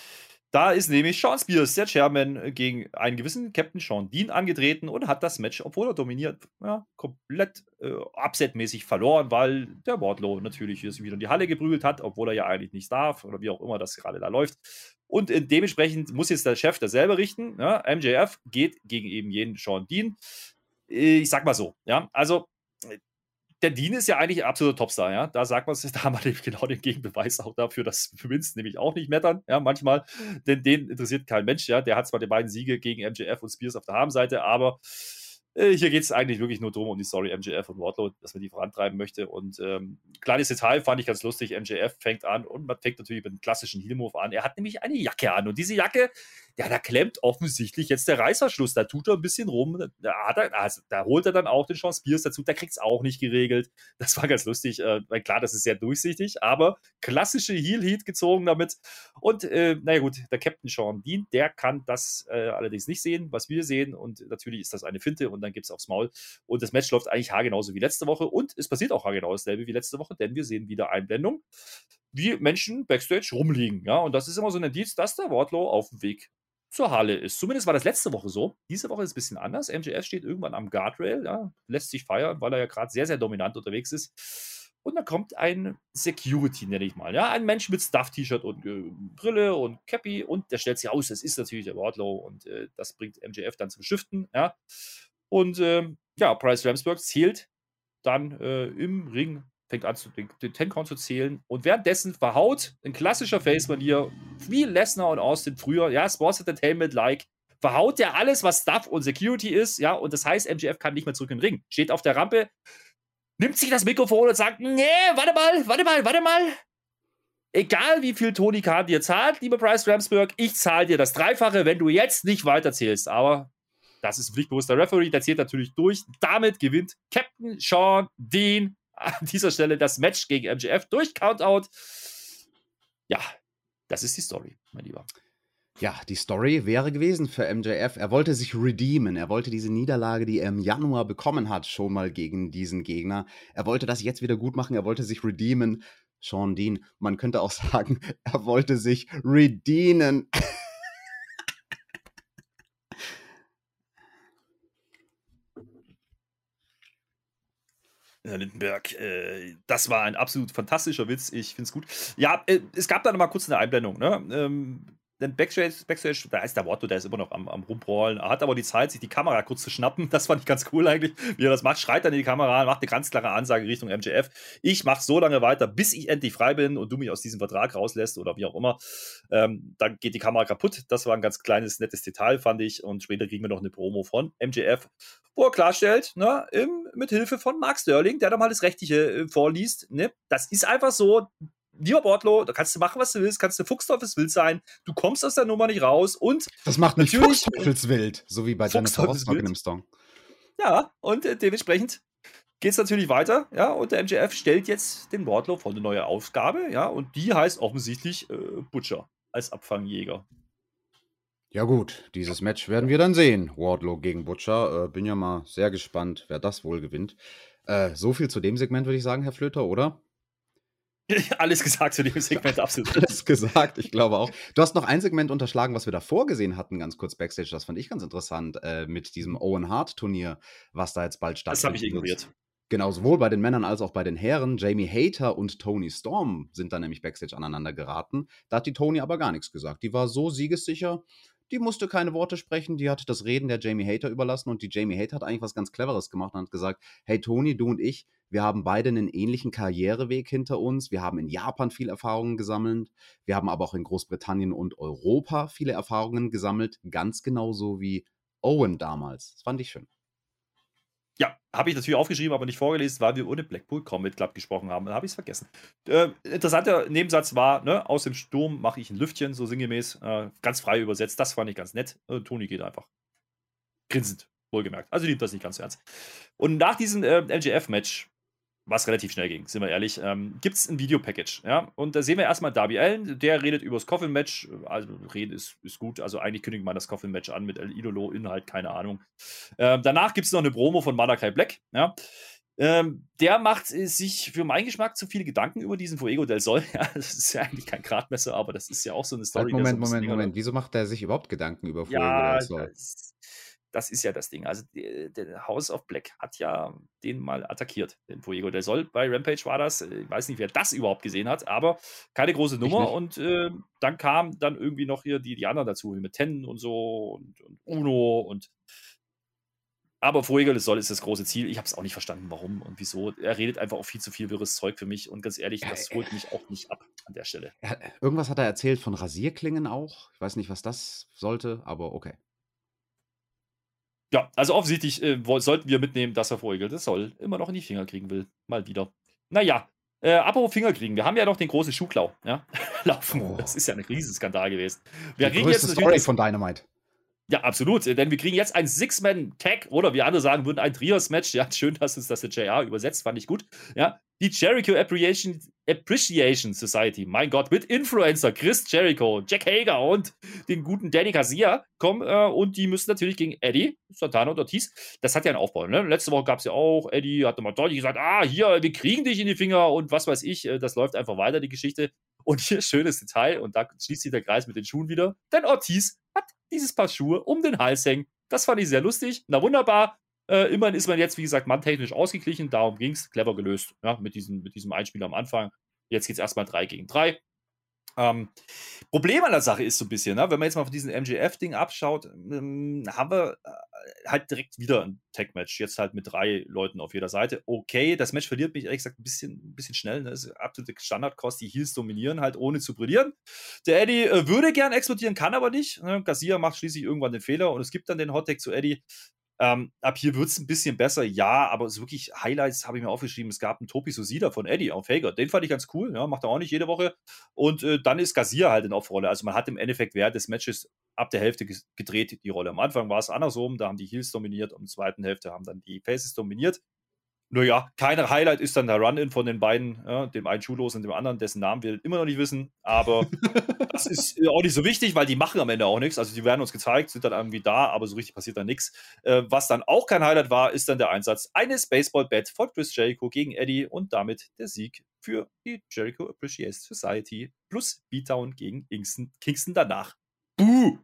Da ist nämlich Sean Spears, der Chairman, gegen einen gewissen Captain Sean Dean angetreten und hat das Match, obwohl er dominiert, ja, komplett äh, upsetmäßig verloren, weil der Wardlow natürlich wieder in die Halle geprügelt hat, obwohl er ja eigentlich nicht darf oder wie auch immer das gerade da läuft. Und äh, dementsprechend muss jetzt der Chef dasselbe richten. Ja, MJF geht gegen eben jeden Sean Dean. Äh, ich sag mal so, ja, also der Dean ist ja eigentlich ein absoluter Topstar, ja. Da sagt man es, [LAUGHS] da haben wir genau den Gegenbeweis auch dafür, dass Vince nämlich auch nicht mettern, ja, manchmal. Denn den interessiert kein Mensch, ja. Der hat zwar die beiden Siege gegen MJF und Spears auf der Habenseite, aber äh, hier geht es eigentlich wirklich nur darum, um die Story MJF und Wardlow, dass man die vorantreiben möchte. Und ähm, kleines Detail fand ich ganz lustig. MJF fängt an und man fängt natürlich mit einem klassischen Heel-Move an. Er hat nämlich eine Jacke an und diese Jacke, ja, da klemmt offensichtlich jetzt der Reißverschluss. Da tut er ein bisschen rum. Da, er, also, da holt er dann auch den Sean Spears dazu. Da kriegt es auch nicht geregelt. Das war ganz lustig. Äh, klar, das ist sehr durchsichtig, aber klassische Heel-Heat gezogen damit. Und äh, naja, gut, der Captain Sean Dean, der kann das äh, allerdings nicht sehen, was wir sehen. Und natürlich ist das eine Finte und dann gibt es aufs Maul. Und das Match läuft eigentlich haargenauso wie letzte Woche. Und es passiert auch haargenau dasselbe wie letzte Woche, denn wir sehen wieder Einblendung wie Menschen backstage rumliegen. Ja, und das ist immer so ein Indiz, dass der Wardlow auf dem Weg zur Halle ist. Zumindest war das letzte Woche so. Diese Woche ist es ein bisschen anders. MJF steht irgendwann am Guardrail, ja, lässt sich feiern, weil er ja gerade sehr, sehr dominant unterwegs ist. Und dann kommt ein Security, nenne ich mal. Ja, ein Mensch mit Stuff-T-Shirt und äh, Brille und Cappy und der stellt sich aus, das ist natürlich der Wardlow und äh, das bringt MJF dann zum Shiften. Ja. Und äh, ja, Price Ramsburg zählt dann äh, im Ring fängt an, den, den Ten-Count zu zählen. Und währenddessen verhaut in klassischer Face-Manier, wie Lesnar und Austin früher, ja, Sports Entertainment-like, verhaut der alles, was Stuff und Security ist, ja, und das heißt, MGF kann nicht mehr zurück in den Ring. Steht auf der Rampe, nimmt sich das Mikrofon und sagt, nee, warte mal, warte mal, warte mal. Egal wie viel Tony Khan dir zahlt, lieber Bryce Ramsburg, ich zahle dir das Dreifache, wenn du jetzt nicht weiterzählst. Aber das ist ein pflichtbewusster Referee, der zählt natürlich durch. Damit gewinnt Captain Sean Dean [LAUGHS] an dieser Stelle das Match gegen MJF durch Countout. Ja, das ist die Story, mein Lieber. Ja, die Story wäre gewesen für MJF. Er wollte sich redeemen. Er wollte diese Niederlage, die er im Januar bekommen hat, schon mal gegen diesen Gegner. Er wollte das jetzt wieder gut machen. Er wollte sich redeemen. Sean Dean, man könnte auch [LAUGHS] sagen, er wollte sich redeemen. Herr Lindenberg, äh, das war ein absolut fantastischer Witz. Ich finde es gut. Ja, äh, es gab da noch mal kurz eine Einblendung. Ne? Ähm, denn Backstage, Backstage, da ist der Watto, der ist immer noch am, am Rumbrollen. Er hat aber die Zeit, sich die Kamera kurz zu schnappen. Das fand ich ganz cool eigentlich, wie er das macht. Schreit dann in die Kamera, macht eine ganz klare Ansage Richtung MJF. Ich mache so lange weiter, bis ich endlich frei bin und du mich aus diesem Vertrag rauslässt oder wie auch immer. Ähm, dann geht die Kamera kaputt. Das war ein ganz kleines, nettes Detail, fand ich. Und später kriegen wir noch eine Promo von MJF, wo er klarstellt, ne, im, mit Hilfe von Mark Sterling, der da mal das Rechtliche äh, vorliest. Ne? Das ist einfach so lieber Bordlo, da kannst du machen, was du willst, kannst du Fuchsteufelswild sein, du kommst aus der Nummer nicht raus und. Das macht mich Fuchsteufelswild, so wie bei Jennifer Rostock in dem Song. Ja, und äh, dementsprechend geht es natürlich weiter, ja, und der MJF stellt jetzt den Wardlow vor eine neue Aufgabe, ja, und die heißt offensichtlich äh, Butcher als Abfangjäger. Ja gut, dieses Match werden wir dann sehen. Wardlow gegen Butcher. Äh, bin ja mal sehr gespannt, wer das wohl gewinnt. Äh, so viel zu dem Segment, würde ich sagen, Herr Flöter, oder? [LAUGHS] Alles gesagt zu dem Segment, absolut. Alles gesagt, ich glaube auch. Du hast noch ein Segment unterschlagen, was wir davor gesehen hatten, ganz kurz Backstage. Das fand ich ganz interessant, äh, mit diesem Owen Hart-Turnier, was da jetzt bald stattfindet. Das habe ich ignoriert. Genau, sowohl bei den Männern als auch bei den Herren. Jamie Hater und Tony Storm sind da nämlich Backstage aneinander geraten. Da hat die Tony aber gar nichts gesagt. Die war so siegessicher, die musste keine Worte sprechen, die hat das Reden der Jamie Hater überlassen und die Jamie Hater hat eigentlich was ganz Cleveres gemacht und hat gesagt, hey Tony, du und ich, wir haben beide einen ähnlichen Karriereweg hinter uns. Wir haben in Japan viel Erfahrungen gesammelt. Wir haben aber auch in Großbritannien und Europa viele Erfahrungen gesammelt. Ganz genauso wie Owen damals. Das fand ich schön. Ja, habe ich natürlich aufgeschrieben, aber nicht vorgelesen, weil wir ohne Blackpool Combat Club gesprochen haben. Dann habe ich es vergessen. Äh, interessanter Nebensatz war, ne, aus dem Sturm mache ich ein Lüftchen, so sinngemäß. Äh, ganz frei übersetzt. Das fand ich ganz nett. Äh, Toni geht einfach grinsend, wohlgemerkt. Also liebt das nicht ganz ernst. Und nach diesem äh, LGF-Match was relativ schnell ging, sind wir ehrlich, ähm, gibt es ein Videopackage. Ja? Und da sehen wir erstmal Darby Allen, der redet über das Coffin-Match. Also, reden ist, ist gut. Also, eigentlich kündigt man das Coffin-Match an mit El Idolo, Inhalt, keine Ahnung. Ähm, danach gibt es noch eine Promo von Malakai Black. Ja? Ähm, der macht sich für meinen Geschmack zu viele Gedanken über diesen Fuego del Sol. [LAUGHS] Ja, das ist ja eigentlich kein Gradmesser, aber das ist ja auch so eine Story. Moment, so Moment, Moment. Wieso macht er sich überhaupt Gedanken über Fuego ja, del Sol? Das, das ist ja das Ding. Also der House of Black hat ja den mal attackiert, den Fuego Der soll. Bei Rampage war das, äh, ich weiß nicht, wer das überhaupt gesehen hat, aber keine große Nummer. Und äh, dann kam dann irgendwie noch hier die, die anderen dazu, mit Ten und so und, und Uno und aber Fuego del Sol ist das große Ziel. Ich habe es auch nicht verstanden, warum und wieso. Er redet einfach auch viel zu viel wirres Zeug für mich. Und ganz ehrlich, das holt mich auch nicht ab an der Stelle. irgendwas hat er erzählt von Rasierklingen auch. Ich weiß nicht, was das sollte, aber okay. Ja, also offensichtlich äh, sollten wir mitnehmen, dass er das soll immer noch in die Finger kriegen will. Mal wieder. Naja, äh, apropos Finger kriegen, wir haben ja noch den großen Schuhklau, ja, [LAUGHS] laufen. Oh. Das ist ja ein Riesenskandal gewesen. Wir die größte jetzt Story von Dynamite. Ja, absolut, denn wir kriegen jetzt ein Six-Man-Tag oder wie andere sagen würden, ein Trios-Match. Ja, schön, dass uns das der JR übersetzt, fand ich gut. Ja, die Jericho Appreciation, Appreciation Society, mein Gott, mit Influencer Chris Jericho, Jack Hager und den guten Danny Garcia kommen äh, und die müssen natürlich gegen Eddie, Santana und Ortiz. Das hat ja einen Aufbau. Ne? Letzte Woche gab es ja auch, Eddie hat nochmal deutlich gesagt, ah, hier, wir kriegen dich in die Finger und was weiß ich, äh, das läuft einfach weiter, die Geschichte. Und hier schönes Detail, und da schließt sich der Kreis mit den Schuhen wieder, denn Ortiz dieses Paar Schuhe um den Hals hängen. Das fand ich sehr lustig. Na wunderbar. Äh, immerhin ist man jetzt, wie gesagt, manntechnisch ausgeglichen. Darum ging es. Clever gelöst. Ja, mit, diesem, mit diesem Einspiel am Anfang. Jetzt geht es erstmal 3 gegen 3. Ähm, Problem an der Sache ist so ein bisschen, ne, wenn man jetzt mal von diesem MGF-Ding abschaut, ähm, haben wir äh, halt direkt wieder ein Tag-Match. Jetzt halt mit drei Leuten auf jeder Seite. Okay, das Match verliert mich ehrlich gesagt ein bisschen, ein bisschen schnell. Ne? Das ist absolute Standardkost. Die Heels dominieren halt, ohne zu brillieren. Der Eddie äh, würde gern explodieren, kann aber nicht. Ne? Garcia macht schließlich irgendwann den Fehler und es gibt dann den Hot-Tag zu Eddie. Ähm, ab hier wird es ein bisschen besser, ja, aber so wirklich Highlights habe ich mir aufgeschrieben. Es gab einen Topi Sosida von Eddie auf Hager. Den fand ich ganz cool, ja, macht er auch nicht jede Woche. Und äh, dann ist Garcia halt in Aufrolle. Also man hat im Endeffekt während des Matches ab der Hälfte gedreht, die Rolle. Am Anfang war es andersrum, da haben die Heels dominiert, und in der zweiten Hälfte haben dann die Faces dominiert. Naja, kein Highlight ist dann der Run-In von den beiden, ja, dem einen Schuhlos und dem anderen, dessen Namen wir immer noch nicht wissen. Aber [LAUGHS] das ist äh, auch nicht so wichtig, weil die machen am Ende auch nichts. Also die werden uns gezeigt, sind dann irgendwie da, aber so richtig passiert dann nichts. Äh, was dann auch kein Highlight war, ist dann der Einsatz eines Baseball-Bat von Chris Jericho gegen Eddie und damit der Sieg für die Jericho Appreciation Society plus B-Town gegen Kingston, Kingston danach. Buh!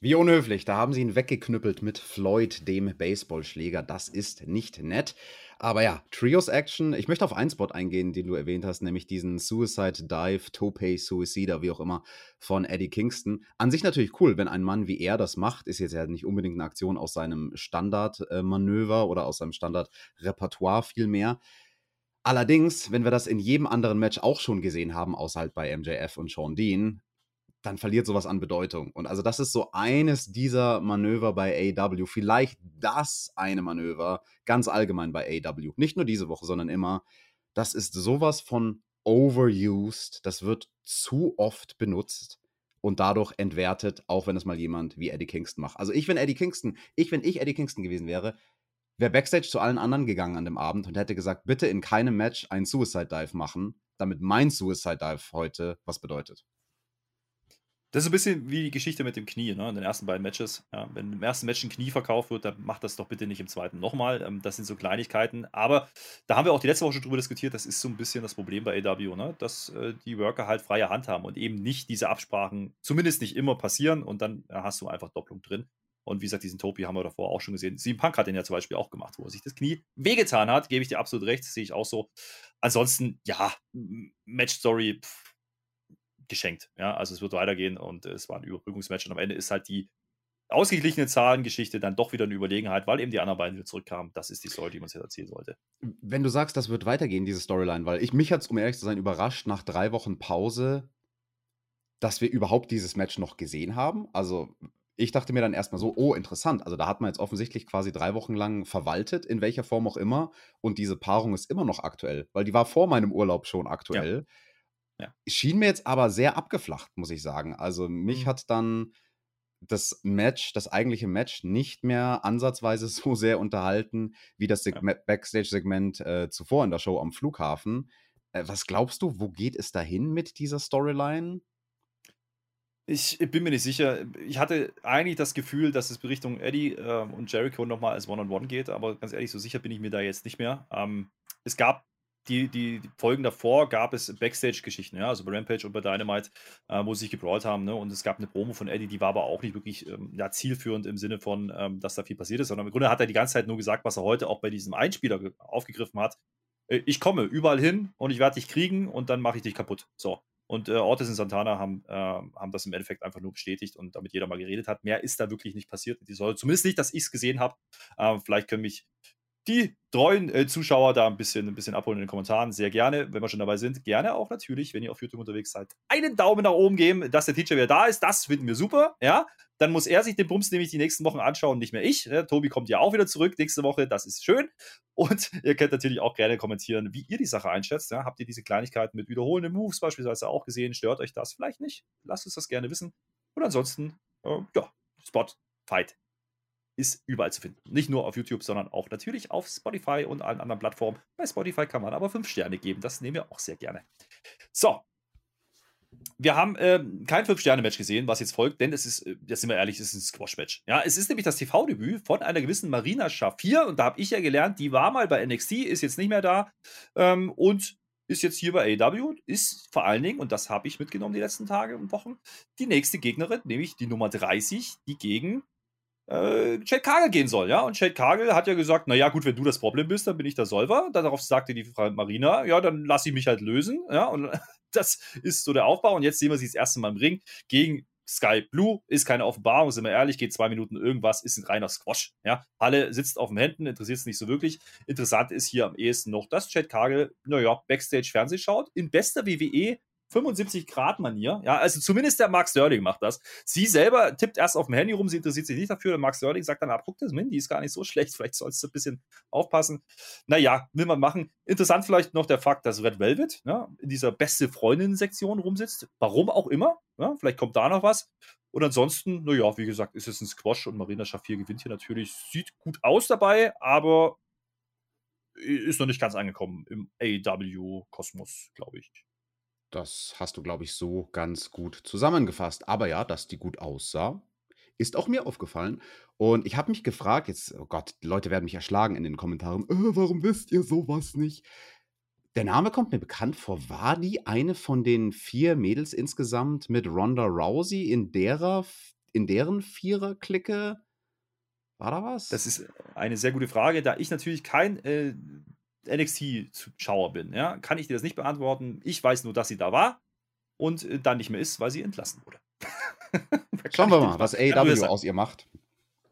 Wie unhöflich, da haben sie ihn weggeknüppelt mit Floyd, dem Baseballschläger. Das ist nicht nett. Aber ja, Trios Action. Ich möchte auf einen Spot eingehen, den du erwähnt hast, nämlich diesen Suicide Dive, Tope Suicida, wie auch immer, von Eddie Kingston. An sich natürlich cool, wenn ein Mann wie er das macht. Ist jetzt ja nicht unbedingt eine Aktion aus seinem Standardmanöver oder aus seinem Standardrepertoire vielmehr. Allerdings, wenn wir das in jedem anderen Match auch schon gesehen haben, außer halt bei MJF und Sean Dean, dann verliert sowas an Bedeutung. Und also das ist so eines dieser Manöver bei AW, vielleicht das eine Manöver, ganz allgemein bei AW. Nicht nur diese Woche, sondern immer. Das ist sowas von overused, das wird zu oft benutzt und dadurch entwertet, auch wenn es mal jemand wie Eddie Kingston macht. Also ich, wenn Eddie Kingston, ich, wenn ich Eddie Kingston gewesen wäre, wäre Backstage zu allen anderen gegangen an dem Abend und hätte gesagt, bitte in keinem Match einen Suicide Dive machen, damit mein Suicide Dive heute was bedeutet. Das ist ein bisschen wie die Geschichte mit dem Knie, ne? in den ersten beiden Matches. Ja, wenn im ersten Match ein Knie verkauft wird, dann macht das doch bitte nicht im zweiten nochmal. Ähm, das sind so Kleinigkeiten. Aber da haben wir auch die letzte Woche schon drüber diskutiert. Das ist so ein bisschen das Problem bei AW, ne? dass äh, die Worker halt freie Hand haben und eben nicht diese Absprachen, zumindest nicht immer passieren. Und dann hast du einfach Doppelung drin. Und wie gesagt, diesen Topi haben wir davor auch schon gesehen. Sieben Punk hat den ja zum Beispiel auch gemacht, wo er sich das Knie wehgetan hat. Gebe ich dir absolut recht, sehe ich auch so. Ansonsten, ja, Match-Story, geschenkt. Ja, also es wird weitergehen und es war ein Überbrückungsmatch und am Ende ist halt die ausgeglichene Zahlengeschichte dann doch wieder eine Überlegenheit, weil eben die anderen beiden wieder zurückkamen. Das ist die Story, die man jetzt erzählen sollte. Wenn du sagst, das wird weitergehen, diese Storyline, weil ich mich hat es, um ehrlich zu sein, überrascht nach drei Wochen Pause, dass wir überhaupt dieses Match noch gesehen haben. Also ich dachte mir dann erstmal so, oh, interessant. Also da hat man jetzt offensichtlich quasi drei Wochen lang verwaltet, in welcher Form auch immer. Und diese Paarung ist immer noch aktuell, weil die war vor meinem Urlaub schon aktuell. Ja. Ja. Schien mir jetzt aber sehr abgeflacht, muss ich sagen. Also mich mhm. hat dann das Match, das eigentliche Match, nicht mehr ansatzweise [LAUGHS] so sehr unterhalten wie das ja. Backstage-Segment äh, zuvor in der Show am Flughafen. Äh, was glaubst du, wo geht es dahin mit dieser Storyline? Ich bin mir nicht sicher. Ich hatte eigentlich das Gefühl, dass es Richtung Eddie äh, und Jericho nochmal als One-on-One -on -One geht, aber ganz ehrlich, so sicher bin ich mir da jetzt nicht mehr. Ähm, es gab die, die, die, Folgen davor gab es Backstage-Geschichten, ja, also bei Rampage und bei Dynamite, äh, wo sie sich gebrawlt haben, ne? Und es gab eine Promo von Eddie, die war aber auch nicht wirklich ähm, ja, zielführend im Sinne von, ähm, dass da viel passiert ist, sondern im Grunde hat er die ganze Zeit nur gesagt, was er heute auch bei diesem Einspieler aufgegriffen hat. Äh, ich komme überall hin und ich werde dich kriegen und dann mache ich dich kaputt. So. Und äh, Ortiz und Santana haben, äh, haben das im Endeffekt einfach nur bestätigt und damit jeder mal geredet hat. Mehr ist da wirklich nicht passiert. Die soll zumindest nicht, dass ich es gesehen habe. Äh, vielleicht können mich die treuen äh, Zuschauer da ein bisschen, ein bisschen abholen in den Kommentaren. Sehr gerne, wenn wir schon dabei sind. Gerne auch natürlich, wenn ihr auf YouTube unterwegs seid, einen Daumen nach oben geben, dass der Teacher wieder da ist. Das finden wir super. Ja, dann muss er sich den Bums nämlich die nächsten Wochen anschauen, nicht mehr ich. Ja, Tobi kommt ja auch wieder zurück nächste Woche. Das ist schön. Und [LAUGHS] ihr könnt natürlich auch gerne kommentieren, wie ihr die Sache einschätzt. Ja, habt ihr diese Kleinigkeiten mit wiederholenden Moves beispielsweise auch gesehen? Stört euch das vielleicht nicht? Lasst uns das gerne wissen. Und ansonsten, äh, ja, Spot, Fight, ist überall zu finden. Nicht nur auf YouTube, sondern auch natürlich auf Spotify und allen anderen Plattformen. Bei Spotify kann man aber fünf Sterne geben. Das nehmen wir auch sehr gerne. So. Wir haben äh, kein Fünf-Sterne-Match gesehen, was jetzt folgt, denn es ist, äh, jetzt sind wir ehrlich, es ist ein Squash-Match. Ja, es ist nämlich das TV-Debüt von einer gewissen Marina Shafir und da habe ich ja gelernt, die war mal bei NXT, ist jetzt nicht mehr da ähm, und ist jetzt hier bei AW, ist vor allen Dingen, und das habe ich mitgenommen die letzten Tage und Wochen, die nächste Gegnerin, nämlich die Nummer 30, die gegen äh, Chad Kagel gehen soll, ja. Und Chad Kagel hat ja gesagt, naja, gut, wenn du das Problem bist, dann bin ich der Solver. Darauf sagte die Frau Marina, ja, dann lass ich mich halt lösen, ja. Und [LAUGHS] das ist so der Aufbau. Und jetzt sehen wir sie das erste Mal im Ring gegen Sky Blue. Ist keine Offenbarung, sind wir ehrlich, geht zwei Minuten irgendwas, ist ein reiner Squash, ja. Halle sitzt auf den Händen, interessiert es nicht so wirklich. Interessant ist hier am ehesten noch, dass Chad Kagel, naja, Backstage Fernseh schaut, in bester WWE 75-Grad-Manier. Ja, also zumindest der Mark Sterling macht das. Sie selber tippt erst auf dem Handy rum, sie interessiert sich nicht dafür. Der Mark Sterling sagt dann, ah, guck das Min, die ist gar nicht so schlecht, vielleicht sollst du ein bisschen aufpassen. Naja, will man machen. Interessant vielleicht noch der Fakt, dass Red Velvet ja, in dieser beste Freundin-Sektion rumsitzt. Warum auch immer. Ja, vielleicht kommt da noch was. Und ansonsten, naja, wie gesagt, ist es ein Squash und Marina Schafir gewinnt hier natürlich. Sieht gut aus dabei, aber ist noch nicht ganz angekommen im AEW-Kosmos, glaube ich. Das hast du, glaube ich, so ganz gut zusammengefasst. Aber ja, dass die gut aussah, ist auch mir aufgefallen. Und ich habe mich gefragt, jetzt, oh Gott, die Leute werden mich erschlagen in den Kommentaren, äh, warum wisst ihr sowas nicht? Der Name kommt mir bekannt vor. War die eine von den vier Mädels insgesamt mit Ronda Rousey in derer, in deren Vierer-Clique? War da was? Das ist eine sehr gute Frage, da ich natürlich kein äh, NXT-Zuschauer bin, ja, kann ich dir das nicht beantworten. Ich weiß nur, dass sie da war und äh, dann nicht mehr ist, weil sie entlassen wurde. [LAUGHS] Schauen wir mal, was AEW aus ihr macht.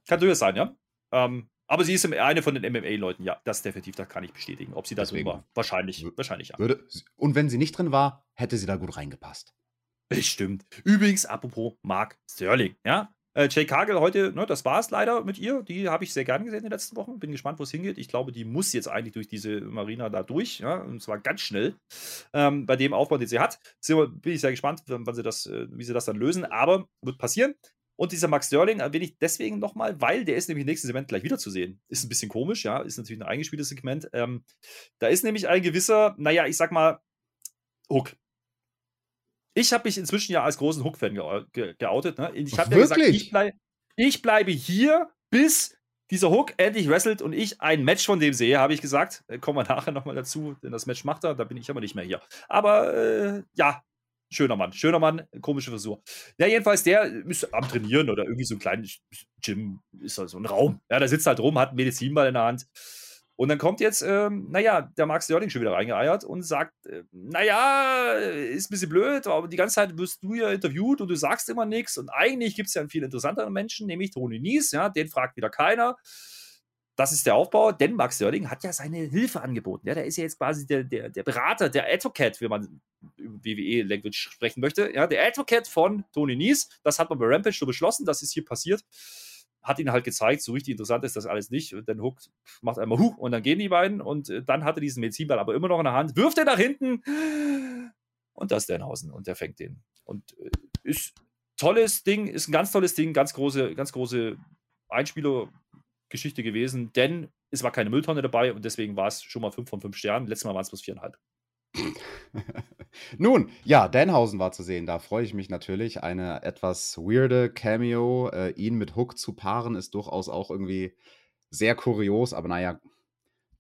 Kann durchaus sein, ja. Ähm, aber sie ist eine von den MMA-Leuten, ja, das definitiv, das kann ich bestätigen. Ob sie da drin war, wahrscheinlich, wahrscheinlich ja. Würde, und wenn sie nicht drin war, hätte sie da gut reingepasst. Bestimmt. Übrigens, apropos Mark Sterling, ja, äh, Jay Cargill heute, ne, das war es leider mit ihr. Die habe ich sehr gerne gesehen in den letzten Wochen. Bin gespannt, wo es hingeht. Ich glaube, die muss jetzt eigentlich durch diese Marina da durch. Ja, und zwar ganz schnell. Ähm, bei dem Aufbau, den sie hat. Bin ich sehr gespannt, wann sie das, äh, wie sie das dann lösen. Aber wird passieren. Und dieser Max Sterling erwähne ich deswegen nochmal, weil der ist nämlich nächstes Segment gleich wieder zu sehen. Ist ein bisschen komisch, ja, ist natürlich ein eingespieltes Segment. Ähm, da ist nämlich ein gewisser, naja, ich sag mal, Hook. Ich habe mich inzwischen ja als großen Hook-Fan ge ge geoutet. Ne? Ich habe ja gesagt, ich, bleib, ich bleibe hier, bis dieser Hook endlich wrestelt und ich ein Match von dem sehe, habe ich gesagt. Äh, kommen wir nachher nochmal dazu, denn das Match macht er, da bin ich aber nicht mehr hier. Aber äh, ja, Schöner Mann, schöner Mann, komische Frisur. Ja, jedenfalls, der ist am Trainieren oder irgendwie so ein kleines Gym, ist halt so ein Raum. Ja, der sitzt halt rum, hat einen Medizinball in der Hand. Und dann kommt jetzt, ähm, naja, der Max Sterling schon wieder reingeeiert und sagt, äh, naja, ist ein bisschen blöd, aber die ganze Zeit wirst du ja interviewt und du sagst immer nichts. Und eigentlich gibt es ja einen viel interessanteren Menschen, nämlich Tony Nies, ja, den fragt wieder keiner das ist der Aufbau, denn Max Sterling hat ja seine Hilfe angeboten. Ja, der ist ja jetzt quasi der, der, der Berater, der Advocate, wenn man über WWE-Language sprechen möchte. Ja, der Advocate von Tony Nies. Das hat man bei Rampage so beschlossen, das ist hier passiert. Hat ihn halt gezeigt, so richtig interessant ist das alles nicht. Und dann Hook macht einmal Huh und dann gehen die beiden und äh, dann hat er diesen Medizinball aber immer noch in der Hand, wirft er nach hinten und das ist Danhausen und der fängt den. Und äh, ist tolles Ding, ist ein ganz tolles Ding, ganz große, ganz große Einspieler Geschichte gewesen, denn es war keine Mülltonne dabei und deswegen war es schon mal 5 von 5 Sternen. Letztes Mal waren es bloß 4,5. [LAUGHS] Nun, ja, Danhausen war zu sehen. Da freue ich mich natürlich. Eine etwas weirde Cameo. Äh, ihn mit Hook zu paaren ist durchaus auch irgendwie sehr kurios, aber naja,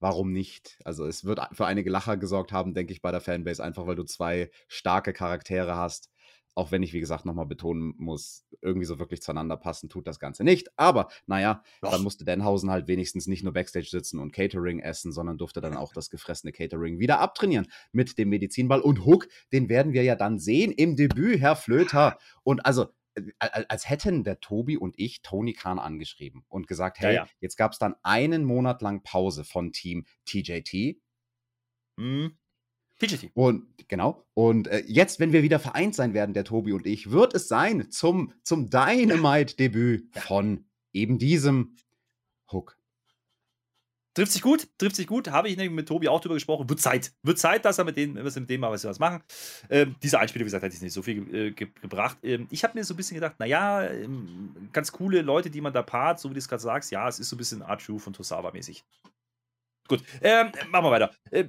warum nicht? Also, es wird für einige Lacher gesorgt haben, denke ich, bei der Fanbase, einfach weil du zwei starke Charaktere hast auch wenn ich, wie gesagt, nochmal betonen muss, irgendwie so wirklich zueinander passen, tut das Ganze nicht. Aber naja, Doch. dann musste Denhausen halt wenigstens nicht nur Backstage sitzen und Catering essen, sondern durfte dann auch das gefressene Catering wieder abtrainieren mit dem Medizinball. Und Hook, den werden wir ja dann sehen im Debüt, Herr Flöter. [LAUGHS] Und also, äh, als hätten der Tobi und ich Tony Khan angeschrieben und gesagt, hey, ja, ja. jetzt gab es dann einen Monat lang Pause von Team TJT. Mhm. PGT. Und genau. Und äh, jetzt, wenn wir wieder vereint sein werden, der Tobi und ich, wird es sein zum, zum Dynamite-Debüt ja. von eben diesem Hook. Trifft sich gut, trifft sich gut. Habe ich nämlich mit Tobi auch drüber gesprochen. Wird Zeit. Wird Zeit, dass er mit denen, was mit dem mal was machen. Ähm, diese Einspieler, wie gesagt, hat jetzt nicht so viel äh, ge gebracht. Ähm, ich habe mir so ein bisschen gedacht, naja, ähm, ganz coole Leute, die man da paart, so wie du es gerade sagst. Ja, es ist so ein bisschen Art True von Tosawa-mäßig. Gut, ähm, machen wir weiter. Äh,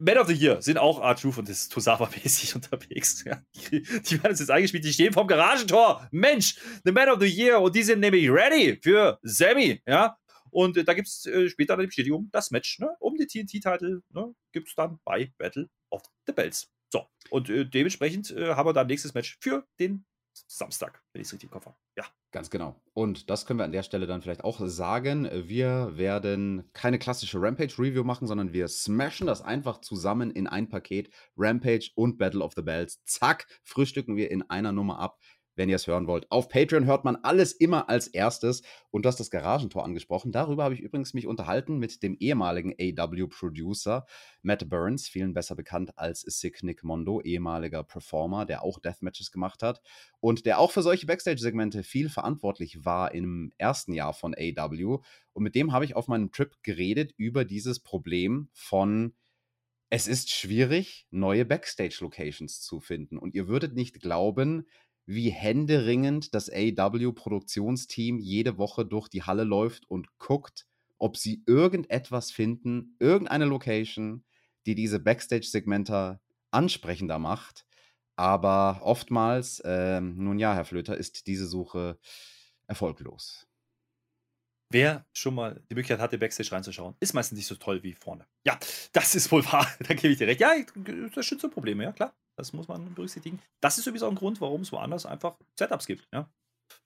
Man of the Year sind auch R-Truth und das Tosawa-mäßig [LAUGHS] unterwegs. Ja. Die, die, werden jetzt eingespielt, die stehen vorm Garagentor. Mensch, the Man of the Year und die sind nämlich ready für Sammy. Ja. Und äh, da gibt es äh, später die Bestätigung, das Match ne, um die TNT-Titel ne, gibt es dann bei Battle of the Bells. So, und äh, dementsprechend äh, haben wir dann nächstes Match für den Samstag, wenn ich es richtig im Kopf habe. Ja. Ganz genau. Und das können wir an der Stelle dann vielleicht auch sagen. Wir werden keine klassische Rampage-Review machen, sondern wir smashen das einfach zusammen in ein Paket. Rampage und Battle of the Bells. Zack, frühstücken wir in einer Nummer ab wenn ihr es hören wollt. Auf Patreon hört man alles immer als erstes. Und du hast das Garagentor angesprochen. Darüber habe ich übrigens mich unterhalten mit dem ehemaligen AW-Producer Matt Burns, vielen besser bekannt als Sick Nick Mondo, ehemaliger Performer, der auch Deathmatches gemacht hat und der auch für solche Backstage-Segmente viel verantwortlich war im ersten Jahr von AW. Und mit dem habe ich auf meinem Trip geredet über dieses Problem von es ist schwierig, neue Backstage-Locations zu finden. Und ihr würdet nicht glauben, wie händeringend das AW-Produktionsteam jede Woche durch die Halle läuft und guckt, ob sie irgendetwas finden, irgendeine Location, die diese Backstage-Segmente ansprechender macht. Aber oftmals, äh, nun ja, Herr Flöter, ist diese Suche erfolglos. Wer schon mal die Möglichkeit hatte, Backstage reinzuschauen, ist meistens nicht so toll wie vorne. Ja, das ist wohl wahr. [LAUGHS] da gebe ich dir recht. Ja, das so Probleme, ja, klar. Das muss man berücksichtigen. Das ist übrigens auch ein Grund, warum es woanders einfach Setups gibt. Ja?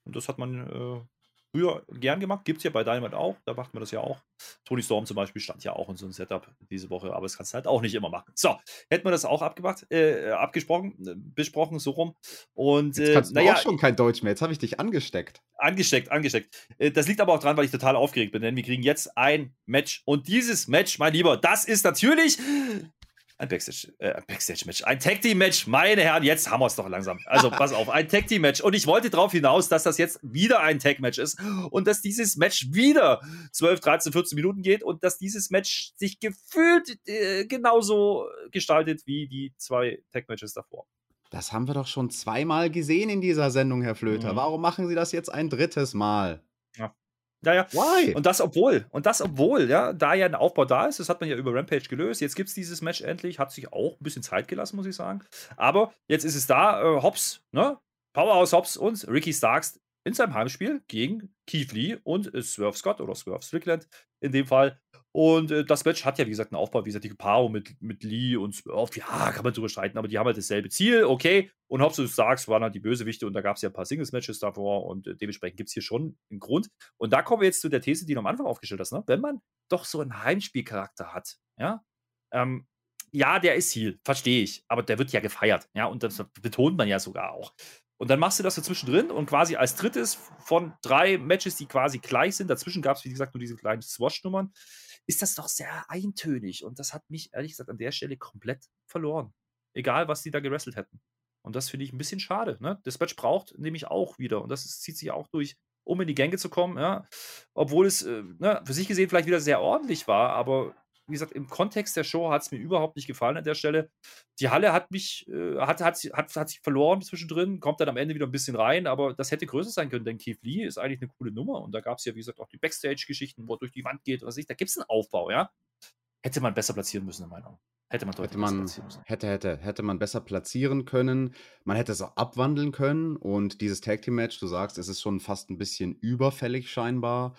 Und das hat man äh, früher gern gemacht. Gibt es ja bei Dynamite auch. Da macht man das ja auch. Tony Storm zum Beispiel stand ja auch in so einem Setup diese Woche, aber das kannst du halt auch nicht immer machen. So, hätten wir das auch abgemacht, äh, abgesprochen, äh, besprochen, so rum. Und Jetzt kannst äh, naja, du auch schon kein Deutsch mehr. Jetzt habe ich dich angesteckt. Angesteckt, angesteckt. Äh, das liegt aber auch dran, weil ich total aufgeregt bin, denn wir kriegen jetzt ein Match. Und dieses Match, mein Lieber, das ist natürlich ein Backstage, äh, Backstage-Match. Ein Tag-Team-Match. Meine Herren, jetzt haben wir es doch langsam. Also pass auf, ein Tag-Team-Match. Und ich wollte darauf hinaus, dass das jetzt wieder ein Tag-Match ist und dass dieses Match wieder 12, 13, 14 Minuten geht und dass dieses Match sich gefühlt äh, genauso gestaltet wie die zwei Tag-Matches davor. Das haben wir doch schon zweimal gesehen in dieser Sendung, Herr Flöter. Mhm. Warum machen Sie das jetzt ein drittes Mal? Ja. Ja. Why? Und das obwohl, und das obwohl, ja, da ja ein Aufbau da ist, das hat man ja über Rampage gelöst. Jetzt gibt es dieses Match endlich, hat sich auch ein bisschen Zeit gelassen, muss ich sagen. Aber jetzt ist es da, äh, Hobbs, ne? Powerhouse Hobbs und Ricky Starks in seinem Heimspiel gegen Keith Lee und Swerve Scott oder Swerve Strickland in dem Fall. Und äh, das Match hat ja, wie gesagt, einen Aufbau, wie gesagt, die Paarung mit, mit Lee und Swerve, ja, kann man drüber streiten, aber die haben halt dasselbe Ziel, okay. Und Hobbs und Starks waren halt die Bösewichte und da gab es ja ein paar Singles-Matches davor und äh, dementsprechend gibt es hier schon einen Grund. Und da kommen wir jetzt zu der These, die du am Anfang aufgestellt hast, ne? Wenn man doch so einen Heimspielcharakter hat, ja, ähm, ja, der ist Heal, verstehe ich, aber der wird ja gefeiert, ja, und das betont man ja sogar auch. Und dann machst du das so zwischendrin und quasi als drittes von drei Matches, die quasi gleich sind, dazwischen gab es, wie gesagt, nur diese kleinen Swatch-Nummern, ist das doch sehr eintönig. Und das hat mich, ehrlich gesagt, an der Stelle komplett verloren. Egal, was die da gewrestelt hätten. Und das finde ich ein bisschen schade. Ne? Das Match braucht nämlich auch wieder. Und das zieht sich auch durch, um in die Gänge zu kommen. Ja? Obwohl es äh, ne, für sich gesehen vielleicht wieder sehr ordentlich war, aber wie gesagt, im Kontext der Show hat es mir überhaupt nicht gefallen an der Stelle. Die Halle hat mich, äh, hat, hat, hat, hat sich verloren zwischendrin, kommt dann am Ende wieder ein bisschen rein, aber das hätte größer sein können, denn Keith Lee ist eigentlich eine coole Nummer und da gab es ja, wie gesagt, auch die Backstage-Geschichten, wo er durch die Wand geht, was ich, da gibt es einen Aufbau, ja. Hätte man besser platzieren müssen, in meiner Meinung. Hätte man, hätte man hätte, hätte, hätte man besser platzieren können. Man hätte es auch abwandeln können. Und dieses Tag Team Match, du sagst, es ist schon fast ein bisschen überfällig scheinbar.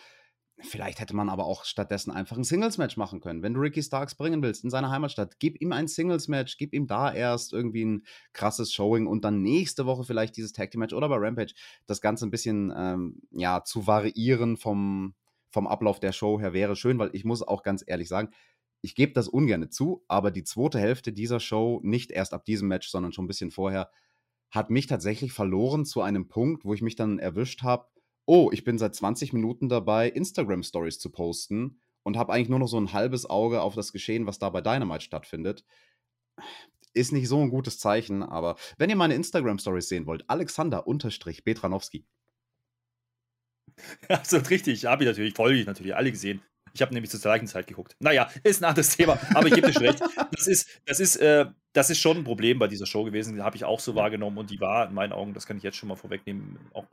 Vielleicht hätte man aber auch stattdessen einfach ein Singles-Match machen können. Wenn du Ricky Starks bringen willst in seine Heimatstadt, gib ihm ein Singles-Match, gib ihm da erst irgendwie ein krasses Showing und dann nächste Woche vielleicht dieses Tag Team-Match oder bei Rampage das Ganze ein bisschen ähm, ja, zu variieren vom, vom Ablauf der Show her wäre schön, weil ich muss auch ganz ehrlich sagen, ich gebe das ungern zu, aber die zweite Hälfte dieser Show, nicht erst ab diesem Match, sondern schon ein bisschen vorher, hat mich tatsächlich verloren zu einem Punkt, wo ich mich dann erwischt habe, oh, ich bin seit 20 Minuten dabei, Instagram-Stories zu posten und habe eigentlich nur noch so ein halbes Auge auf das Geschehen, was da bei Dynamite stattfindet. Ist nicht so ein gutes Zeichen, aber wenn ihr meine Instagram-Stories sehen wollt, Alexander-Betranowski. Absolut [LAUGHS] richtig, habe ich natürlich, folge ich natürlich alle gesehen. Ich habe nämlich zur gleichen Zeit geguckt. Naja, ist ein anderes Thema, aber ich gebe dir schon recht. Das ist, das, ist, äh, das ist schon ein Problem bei dieser Show gewesen. Habe ich auch so wahrgenommen und die war in meinen Augen, das kann ich jetzt schon mal vorwegnehmen, auch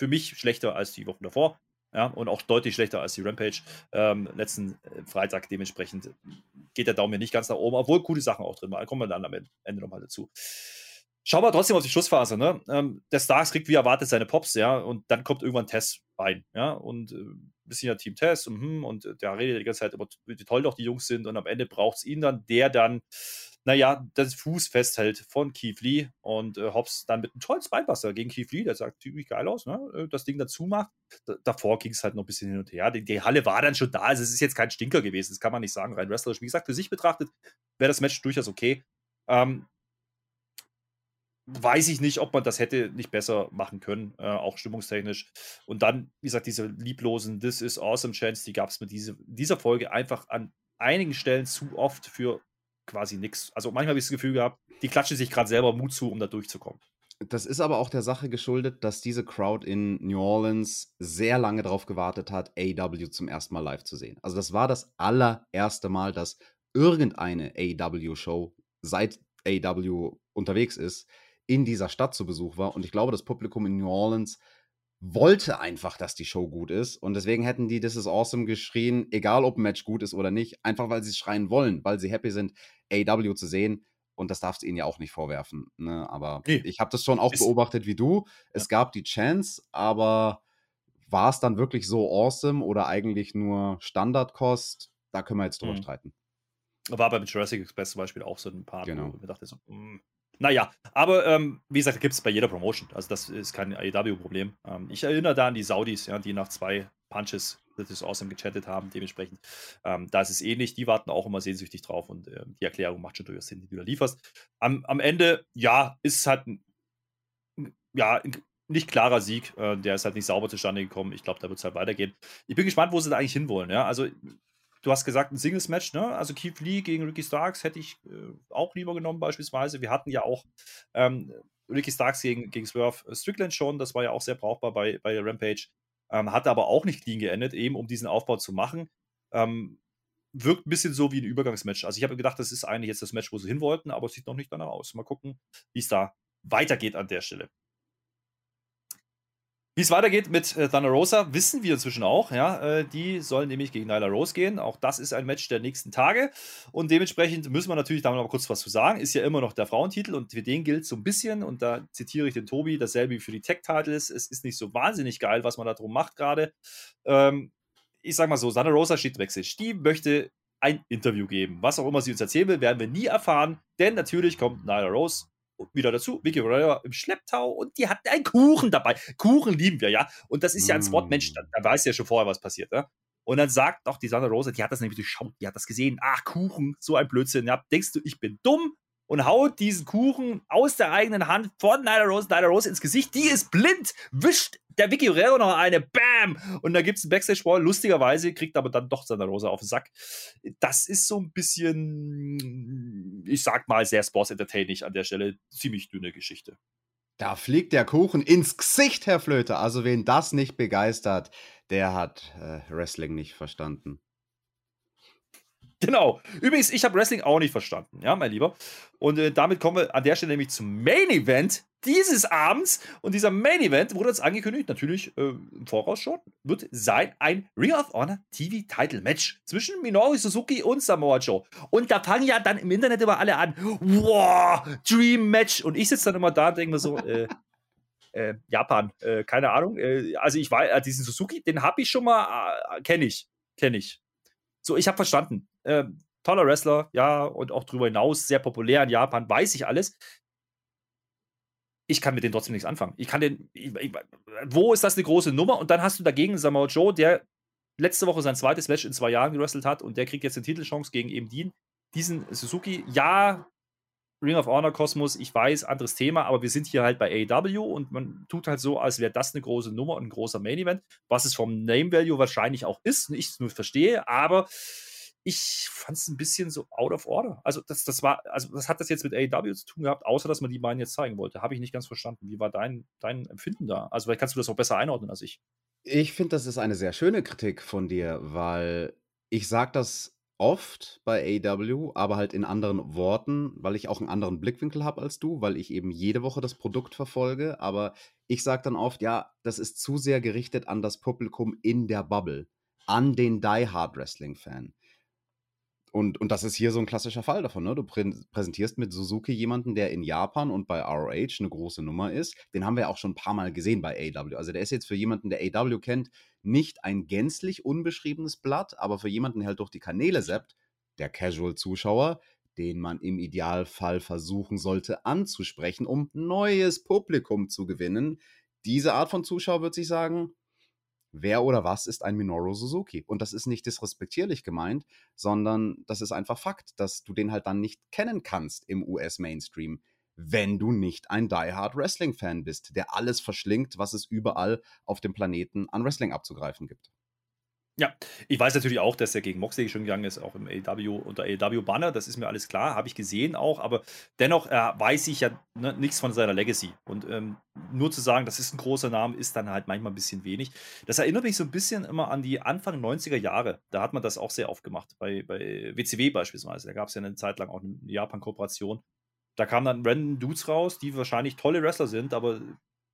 für mich schlechter als die Wochen davor. Ja, und auch deutlich schlechter als die Rampage ähm, letzten äh, Freitag. Dementsprechend geht der Daumen hier nicht ganz nach oben, obwohl coole Sachen auch drin waren. Kommen wir dann am Ende nochmal dazu. Schauen wir trotzdem auf die Schlussphase. Ne? Ähm, der Starks kriegt wie erwartet seine Pops, ja, und dann kommt irgendwann Tess rein, ja, und äh, bisschen ja Team Tess und, hm, und der redet die ganze Zeit über, wie toll doch die Jungs sind und am Ende braucht es ihn dann, der dann naja, das Fuß festhält von Keith Lee und äh, Hobbs dann mit einem tollen Spinbuster gegen Keith Lee, der sah ziemlich geil aus, ne? Äh, das Ding dazu macht. D davor ging es halt noch ein bisschen hin und her. Die, die, Halle war dann schon da, also es ist jetzt kein Stinker gewesen, das kann man nicht sagen, rein wrestlerisch. Wie gesagt, für sich betrachtet wäre das Match durchaus okay. Ähm, weiß ich nicht, ob man das hätte nicht besser machen können, äh, auch stimmungstechnisch. Und dann, wie gesagt, diese lieblosen This is Awesome Chance, die gab es mit diese, dieser Folge einfach an einigen Stellen zu oft für quasi nichts. Also manchmal habe ich das Gefühl gehabt, die klatschen sich gerade selber Mut zu, um da durchzukommen. Das ist aber auch der Sache geschuldet, dass diese Crowd in New Orleans sehr lange darauf gewartet hat, AW zum ersten Mal live zu sehen. Also das war das allererste Mal, dass irgendeine AW-Show seit AW unterwegs ist, in dieser Stadt zu Besuch war. Und ich glaube, das Publikum in New Orleans wollte einfach, dass die Show gut ist. Und deswegen hätten die This is Awesome geschrien, egal ob ein Match gut ist oder nicht, einfach weil sie es schreien wollen, weil sie happy sind, AW zu sehen. Und das darfst du ihnen ja auch nicht vorwerfen. Ne? Aber nee. ich habe das schon auch ist beobachtet wie du. Es ja. gab die Chance, aber war es dann wirklich so awesome oder eigentlich nur Standardkost? Da können wir jetzt drüber mhm. streiten. War beim Jurassic Express zum Beispiel auch so ein paar, genau. wo ich dachte so, mh, hm, naja, aber ähm, wie gesagt, gibt es bei jeder Promotion. Also das ist kein AEW-Problem. Ähm, ich erinnere da an die Saudis, ja, die nach zwei Punches das ist awesome gechattet haben. Dementsprechend, ähm, da ist es ähnlich. Die warten auch immer sehnsüchtig drauf und äh, die Erklärung macht schon durchaus Sinn, die du da lieferst. Am, am Ende, ja, ist es halt ein, ja, ein nicht klarer Sieg. Äh, der ist halt nicht sauber zustande gekommen. Ich glaube, da wird es halt weitergehen. Ich bin gespannt, wo sie da eigentlich hinwollen. Ja? Also Du hast gesagt, ein Singles-Match, ne? Also Keith Lee gegen Ricky Starks hätte ich äh, auch lieber genommen, beispielsweise. Wir hatten ja auch ähm, Ricky Starks gegen, gegen Swerve Strickland schon, das war ja auch sehr brauchbar bei, bei Rampage. Ähm, hatte aber auch nicht clean geendet, eben um diesen Aufbau zu machen. Ähm, wirkt ein bisschen so wie ein Übergangsmatch. Also ich habe gedacht, das ist eigentlich jetzt das Match, wo sie hin wollten, aber es sieht noch nicht danach aus. Mal gucken, wie es da weitergeht an der Stelle. Wie es weitergeht mit äh, Thunder Rosa, wissen wir inzwischen auch. Ja, äh, die sollen nämlich gegen Nyla Rose gehen. Auch das ist ein Match der nächsten Tage. Und dementsprechend müssen wir natürlich da mal kurz was zu sagen. Ist ja immer noch der Frauentitel und für den gilt so ein bisschen, und da zitiere ich den Tobi, dasselbe wie für die Tech-Titles. Es ist nicht so wahnsinnig geil, was man da drum macht gerade. Ähm, ich sag mal so, Thunder Rosa steht Backstage. Die möchte ein Interview geben. Was auch immer sie uns erzählen will, werden wir nie erfahren, denn natürlich kommt Nyla Rose wieder dazu, Vicky Guerrero im Schlepptau und die hat einen Kuchen dabei. Kuchen lieben wir, ja. Und das ist ja ein Spot-Mensch, da, da weiß ja schon vorher, was passiert, ja. Und dann sagt auch die Sandra Rosa, die hat das nämlich durchschaut, die hat das gesehen. Ach, Kuchen, so ein Blödsinn. Ja, denkst du, ich bin dumm? Und haut diesen Kuchen aus der eigenen Hand von Nyla Rose, Nyla Rose ins Gesicht. Die ist blind, wischt der Vicky Guerrero noch eine, bam! Und da gibt es einen Backstage-Ball. Lustigerweise kriegt aber dann doch Sandra Rosa auf den Sack. Das ist so ein bisschen, ich sag mal, sehr sports-entertaining an der Stelle. Ziemlich dünne Geschichte. Da fliegt der Kuchen ins Gesicht, Herr Flöte. Also wen das nicht begeistert, der hat äh, Wrestling nicht verstanden. Genau. Übrigens, ich habe Wrestling auch nicht verstanden, ja, mein Lieber. Und äh, damit kommen wir an der Stelle nämlich zum Main Event dieses Abends. Und dieser Main Event wurde uns angekündigt, natürlich äh, im Voraus schon, wird sein ein Ring of Honor TV Title Match zwischen Minoru Suzuki und Samoa Joe. Und da fangen ja dann im Internet immer alle an, wow, Dream Match. Und ich sitze dann immer da und denke mir so, äh, äh, Japan, äh, keine Ahnung. Äh, also ich weiß, äh, diesen Suzuki, den habe ich schon mal, äh, kenne ich, kenne ich. So, ich habe verstanden. Ähm, toller Wrestler, ja, und auch darüber hinaus sehr populär in Japan, weiß ich alles. Ich kann mit denen trotzdem nichts anfangen. Ich kann den. Ich, ich, wo ist das eine große Nummer? Und dann hast du dagegen Samoa Joe, der letzte Woche sein zweites Match in zwei Jahren gewrestelt hat und der kriegt jetzt eine Titelchance gegen eben Dean. Diesen Suzuki, ja, Ring of Honor Kosmos, ich weiß, anderes Thema, aber wir sind hier halt bei AEW und man tut halt so, als wäre das eine große Nummer und ein großer Main Event, was es vom Name Value wahrscheinlich auch ist, ich es nur verstehe, aber ich fand es ein bisschen so out of order. Also, das, das war, also, was hat das jetzt mit AEW zu tun gehabt, außer dass man die beiden jetzt zeigen wollte? Habe ich nicht ganz verstanden. Wie war dein, dein Empfinden da? Also, vielleicht kannst du das auch besser einordnen als ich. Ich finde, das ist eine sehr schöne Kritik von dir, weil ich sage das oft bei AEW, aber halt in anderen Worten, weil ich auch einen anderen Blickwinkel habe als du, weil ich eben jede Woche das Produkt verfolge. Aber ich sage dann oft, ja, das ist zu sehr gerichtet an das Publikum in der Bubble, an den Die Hard Wrestling Fan. Und, und das ist hier so ein klassischer Fall davon. Ne? Du prä präsentierst mit Suzuki jemanden, der in Japan und bei ROH eine große Nummer ist. Den haben wir auch schon ein paar Mal gesehen bei AW. Also der ist jetzt für jemanden, der AW kennt, nicht ein gänzlich unbeschriebenes Blatt, aber für jemanden, der halt durch die Kanäle seppt, der Casual-Zuschauer, den man im Idealfall versuchen sollte anzusprechen, um neues Publikum zu gewinnen. Diese Art von Zuschauer wird sich sagen, wer oder was ist ein Minoru Suzuki? Und das ist nicht disrespektierlich gemeint, sondern das ist einfach Fakt, dass du den halt dann nicht kennen kannst im US-Mainstream, wenn du nicht ein Die-Hard Wrestling-Fan bist, der alles verschlingt, was es überall auf dem Planeten an Wrestling abzugreifen gibt. Ja, ich weiß natürlich auch, dass er gegen Moxley schon gegangen ist, auch im AEW unter AEW Banner, das ist mir alles klar, habe ich gesehen auch, aber dennoch äh, weiß ich ja ne, nichts von seiner Legacy. Und ähm, nur zu sagen, das ist ein großer Name, ist dann halt manchmal ein bisschen wenig. Das erinnert mich so ein bisschen immer an die Anfang 90er Jahre. Da hat man das auch sehr oft gemacht, bei, bei WCW beispielsweise. Da gab es ja eine Zeit lang auch eine Japan-Kooperation. Da kamen dann random Dudes raus, die wahrscheinlich tolle Wrestler sind, aber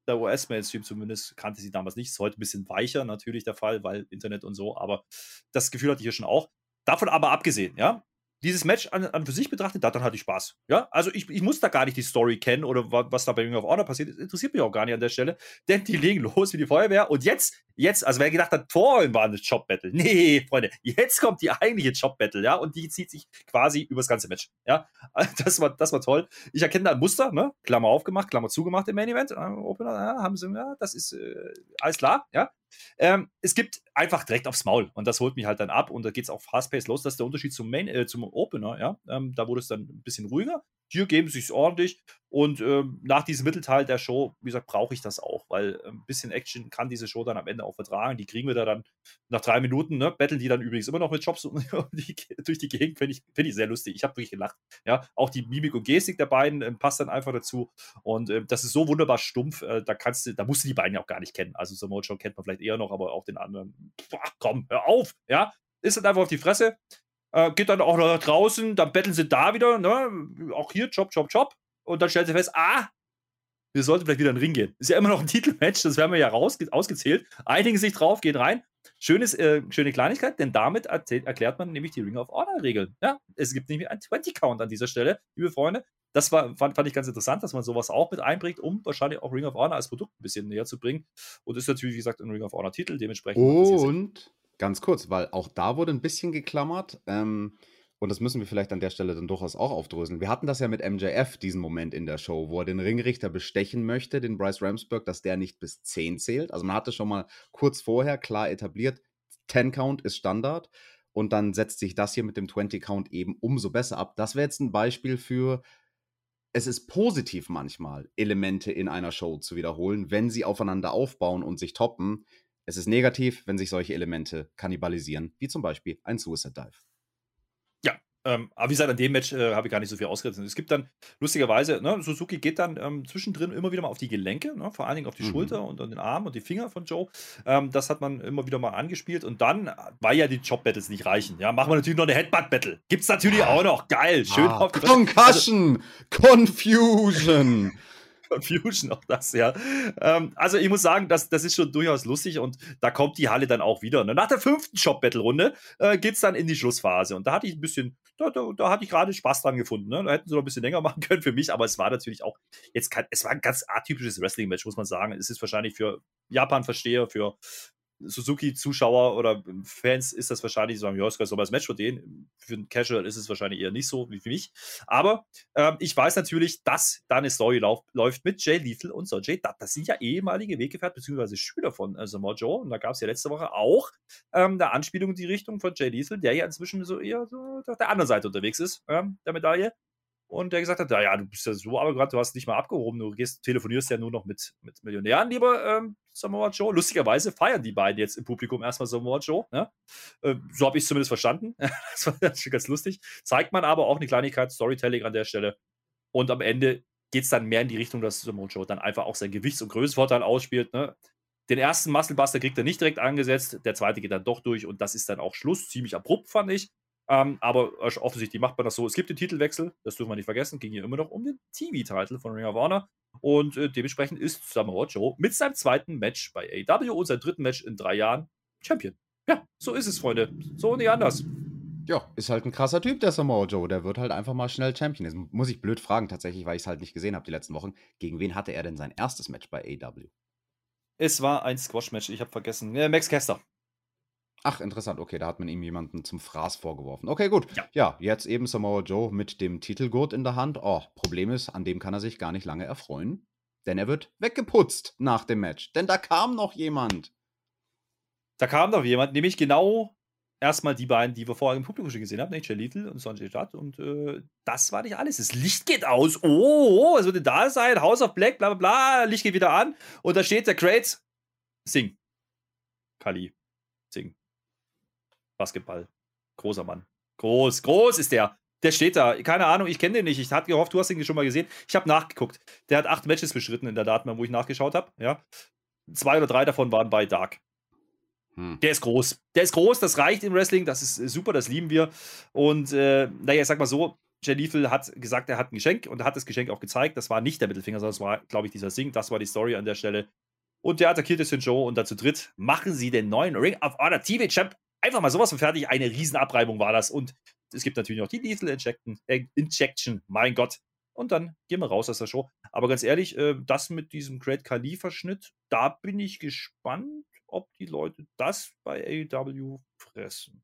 der US-Mainstream zumindest kannte sie damals nicht. Ist heute ein bisschen weicher natürlich der Fall, weil Internet und so, aber das Gefühl hatte ich hier schon auch. Davon aber abgesehen, ja, dieses Match an, an für sich betrachtet, da, dann hatte ich Spaß. Ja, also ich, ich muss da gar nicht die Story kennen oder was da bei Ring of Honor passiert ist, interessiert mich auch gar nicht an der Stelle, denn die legen los wie die Feuerwehr und jetzt, jetzt, also wer gedacht hat, vorhin war ein Job-Battle. Nee, Freunde, jetzt kommt die eigentliche Job-Battle, ja, und die zieht sich quasi übers ganze Match, ja. [LAUGHS] Das war, das war toll. Ich erkenne da ein Muster, ne, Klammer aufgemacht, Klammer zugemacht im Main Event, äh, Opener, ja, haben sie, ja, das ist äh, alles klar, ja. Ähm, es gibt einfach direkt aufs Maul und das holt mich halt dann ab und da geht es auch fast-paced los. Das ist der Unterschied zum, Main, äh, zum Opener, ja. Ähm, da wurde es dann ein bisschen ruhiger. Hier geben sie es ordentlich und ähm, nach diesem Mittelteil der Show, wie gesagt, brauche ich das auch, weil ein bisschen Action kann diese Show dann am Ende auch vertragen. Die kriegen wir da dann nach drei Minuten, ne? Betteln die dann übrigens immer noch mit Jobs [LAUGHS] die, durch die Gegend, finde ich, find ich sehr lustig. Ich habe wirklich gelacht. Ja, auch die Mimik und Gestik der beiden äh, passt dann einfach dazu und äh, das ist so wunderbar stumpf, äh, da kannst du, da musst du die beiden ja auch gar nicht kennen. Also Samoa Joe kennt man vielleicht eher noch, aber auch den anderen, boah, komm, hör auf, ja, ist halt einfach auf die Fresse. Äh, geht dann auch nach draußen, dann betteln sie da wieder, ne? Auch hier, Chop, Chop, Chop. Und dann stellt sie fest, ah, wir sollten vielleicht wieder in den Ring gehen. Ist ja immer noch ein [LAUGHS] Titelmatch, das werden wir ja raus, ausgezählt. Einigen sich drauf, gehen rein. Schönes, äh, schöne Kleinigkeit, denn damit erzählt, erklärt man nämlich die Ring of Honor-Regeln. Ja, es gibt nämlich einen 20-Count an dieser Stelle, liebe Freunde. Das war, fand, fand, ich ganz interessant, dass man sowas auch mit einbringt, um wahrscheinlich auch Ring of Honor als Produkt ein bisschen näher zu bringen. Und ist natürlich, wie gesagt, ein Ring of Honor-Titel, dementsprechend. Und ganz kurz, weil auch da wurde ein bisschen geklammert. Ähm, und das müssen wir vielleicht an der Stelle dann durchaus auch aufdröseln. Wir hatten das ja mit MJF, diesen Moment in der Show, wo er den Ringrichter bestechen möchte, den Bryce Ramsburg, dass der nicht bis 10 zählt. Also man hatte schon mal kurz vorher klar etabliert, 10 Count ist Standard. Und dann setzt sich das hier mit dem 20 Count eben umso besser ab. Das wäre jetzt ein Beispiel für, es ist positiv manchmal, Elemente in einer Show zu wiederholen, wenn sie aufeinander aufbauen und sich toppen. Es ist negativ, wenn sich solche Elemente kannibalisieren, wie zum Beispiel ein Suicide Dive. Ähm, aber wie gesagt, an dem Match äh, habe ich gar nicht so viel ausgerissen. Es gibt dann, lustigerweise, ne, Suzuki geht dann ähm, zwischendrin immer wieder mal auf die Gelenke, ne, vor allen Dingen auf die mhm. Schulter und an den Arm und die Finger von Joe. Ähm, das hat man immer wieder mal angespielt. Und dann, weil ja die Job-Battles nicht reichen, ja, machen wir natürlich noch eine Headbutt-Battle. Gibt es natürlich auch noch. Geil, schön ah, Concussion, also, Confusion. Confusion, auch das, ja. Ähm, also ich muss sagen, das, das ist schon durchaus lustig und da kommt die Halle dann auch wieder. Ne? nach der fünften Shop-Battle-Runde äh, geht es dann in die Schlussphase. Und da hatte ich ein bisschen, da, da, da hatte ich gerade Spaß dran gefunden. Ne? Da hätten sie noch ein bisschen länger [LAUGHS] machen können für mich, aber es war natürlich auch jetzt kein, es war ein ganz atypisches Wrestling-Match, muss man sagen. Es ist wahrscheinlich für Japan-Versteher, für Suzuki-Zuschauer oder Fans ist das wahrscheinlich so, ja, ist aber das Match für den. Für einen Casual ist es wahrscheinlich eher nicht so wie für mich. Aber ähm, ich weiß natürlich, dass da eine Story lauf, läuft mit Jay Lethal und so. Jay, das sind ja ehemalige Weggefährten beziehungsweise Schüler von äh, Samoa Joe. Und da gab es ja letzte Woche auch ähm, eine Anspielung in die Richtung von Jay Lethal, der ja inzwischen so eher so auf der anderen Seite unterwegs ist, ähm, der Medaille. Und der gesagt hat, ja, du bist ja so aber gerade, du hast nicht mal abgehoben, du gehst, telefonierst ja nur noch mit, mit Millionären, lieber ähm, Samoa Joe. Lustigerweise feiern die beiden jetzt im Publikum erstmal Samoa Joe. Ne? Äh, so habe ich es zumindest verstanden. [LAUGHS] das war schon ganz lustig. Zeigt man aber auch eine Kleinigkeit, Storytelling an der Stelle. Und am Ende geht es dann mehr in die Richtung, dass Samoa Joe dann einfach auch sein Gewichts- und Größenvorteil ausspielt. Ne? Den ersten Musclebuster kriegt er nicht direkt angesetzt, der zweite geht dann doch durch und das ist dann auch Schluss. Ziemlich abrupt, fand ich. Ähm, aber offensichtlich macht man das so. Es gibt den Titelwechsel, das dürfen wir nicht vergessen, ging hier immer noch um den TV-Titel von Ring of Honor. Und äh, dementsprechend ist Samoa Joe mit seinem zweiten Match bei AEW und seinem dritten Match in drei Jahren Champion. Ja, so ist es, Freunde. So und nicht anders. Ja, ist halt ein krasser Typ, der Samoa Joe. Der wird halt einfach mal schnell Champion. Jetzt muss ich blöd fragen, tatsächlich, weil ich es halt nicht gesehen habe die letzten Wochen. Gegen wen hatte er denn sein erstes Match bei AEW? Es war ein Squash-Match, ich habe vergessen. Ja, Max Caster. Ach, interessant. Okay, da hat man ihm jemanden zum Fraß vorgeworfen. Okay, gut. Ja, ja jetzt eben Samoa Joe mit dem Titelgurt in der Hand. Oh, Problem ist, an dem kann er sich gar nicht lange erfreuen. Denn er wird weggeputzt nach dem Match. Denn da kam noch jemand. Da kam noch jemand, nämlich genau erstmal die beiden, die wir vorher im Publikum schon gesehen haben, nämlich Jay Little und Sanjay Dutt. Und äh, das war nicht alles. Das Licht geht aus. Oh, was wird denn da sein? House of Black, bla bla bla. Licht geht wieder an. Und da steht der Crates. Sing. Kali. Basketball. Großer Mann. Groß, groß ist der. Der steht da. Keine Ahnung, ich kenne den nicht. Ich hatte gehofft, du hast ihn schon mal gesehen. Ich habe nachgeguckt. Der hat acht Matches bestritten in der Datenbank, wo ich nachgeschaut habe. Ja. Zwei oder drei davon waren bei Dark. Hm. Der ist groß. Der ist groß, das reicht im Wrestling, das ist super, das lieben wir. Und äh, naja, ich sag mal so, Lethal hat gesagt, er hat ein Geschenk und hat das Geschenk auch gezeigt. Das war nicht der Mittelfinger, sondern das war, glaube ich, dieser Sing. Das war die Story an der Stelle. Und der attackiert jetzt den Joe und dazu dritt machen sie den neuen Ring of Honor TV Champ einfach mal sowas von fertig. Eine Riesenabreibung war das. Und es gibt natürlich noch die Lethal Injection, äh, Injection, mein Gott. Und dann gehen wir raus aus der Show. Aber ganz ehrlich, äh, das mit diesem Great Khali-Verschnitt, da bin ich gespannt, ob die Leute das bei AEW fressen.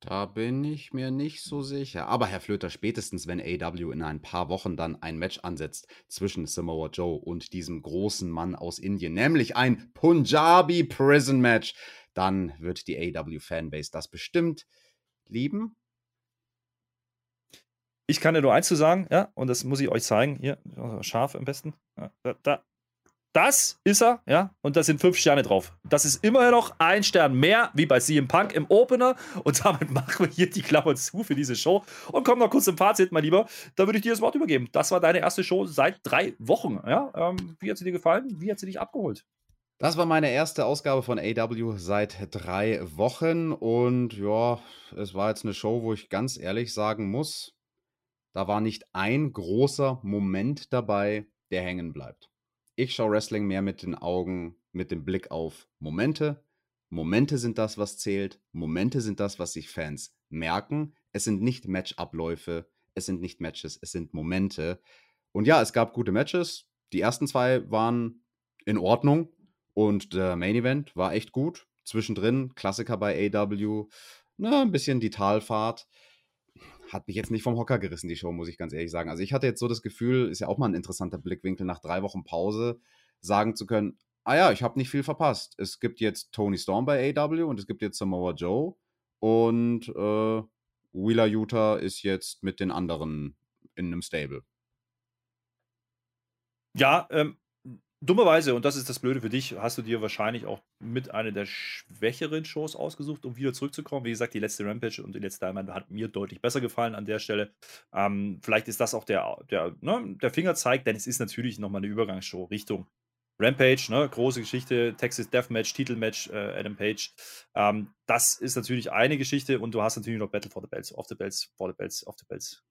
Da bin ich mir nicht so sicher. Aber Herr Flöter, spätestens wenn AEW in ein paar Wochen dann ein Match ansetzt zwischen Samoa Joe und diesem großen Mann aus Indien, nämlich ein Punjabi Prison Match, dann wird die AW-Fanbase das bestimmt lieben. Ich kann dir nur eins zu sagen, ja, und das muss ich euch zeigen. Hier, scharf am besten. Da, da. Das ist er, ja, und da sind fünf Sterne drauf. Das ist immer noch ein Stern mehr, wie bei CM Punk im Opener. Und damit [LAUGHS] machen wir hier die Klammer zu für diese Show. Und kommen noch kurz zum Fazit, mein Lieber. Da würde ich dir das Wort übergeben. Das war deine erste Show seit drei Wochen, ja. Ähm, wie hat sie dir gefallen? Wie hat sie dich abgeholt? Das war meine erste Ausgabe von AW seit drei Wochen und ja, es war jetzt eine Show, wo ich ganz ehrlich sagen muss, da war nicht ein großer Moment dabei, der hängen bleibt. Ich schaue Wrestling mehr mit den Augen, mit dem Blick auf Momente. Momente sind das, was zählt. Momente sind das, was sich Fans merken. Es sind nicht Matchabläufe, es sind nicht Matches, es sind Momente. Und ja, es gab gute Matches. Die ersten zwei waren in Ordnung. Und der Main Event war echt gut. Zwischendrin, Klassiker bei AW, na, ein bisschen die Talfahrt. Hat mich jetzt nicht vom Hocker gerissen, die Show, muss ich ganz ehrlich sagen. Also ich hatte jetzt so das Gefühl, ist ja auch mal ein interessanter Blickwinkel, nach drei Wochen Pause sagen zu können, ah ja, ich habe nicht viel verpasst. Es gibt jetzt Tony Storm bei AW und es gibt jetzt Samoa Joe und äh, Wheeler Utah ist jetzt mit den anderen in einem Stable. Ja, ähm, Dummerweise, und das ist das Blöde für dich, hast du dir wahrscheinlich auch mit einer der schwächeren Shows ausgesucht, um wieder zurückzukommen. Wie gesagt, die letzte Rampage und die letzte Diamond hat mir deutlich besser gefallen an der Stelle. Ähm, vielleicht ist das auch der, der, ne, der Fingerzeig, denn es ist natürlich nochmal eine Übergangsshow Richtung Rampage, ne, große Geschichte, Texas Deathmatch, Titelmatch, äh, Adam Page. Ähm, das ist natürlich eine Geschichte und du hast natürlich noch Battle for the Bells, off the Bells, for the Bells, off the Bells.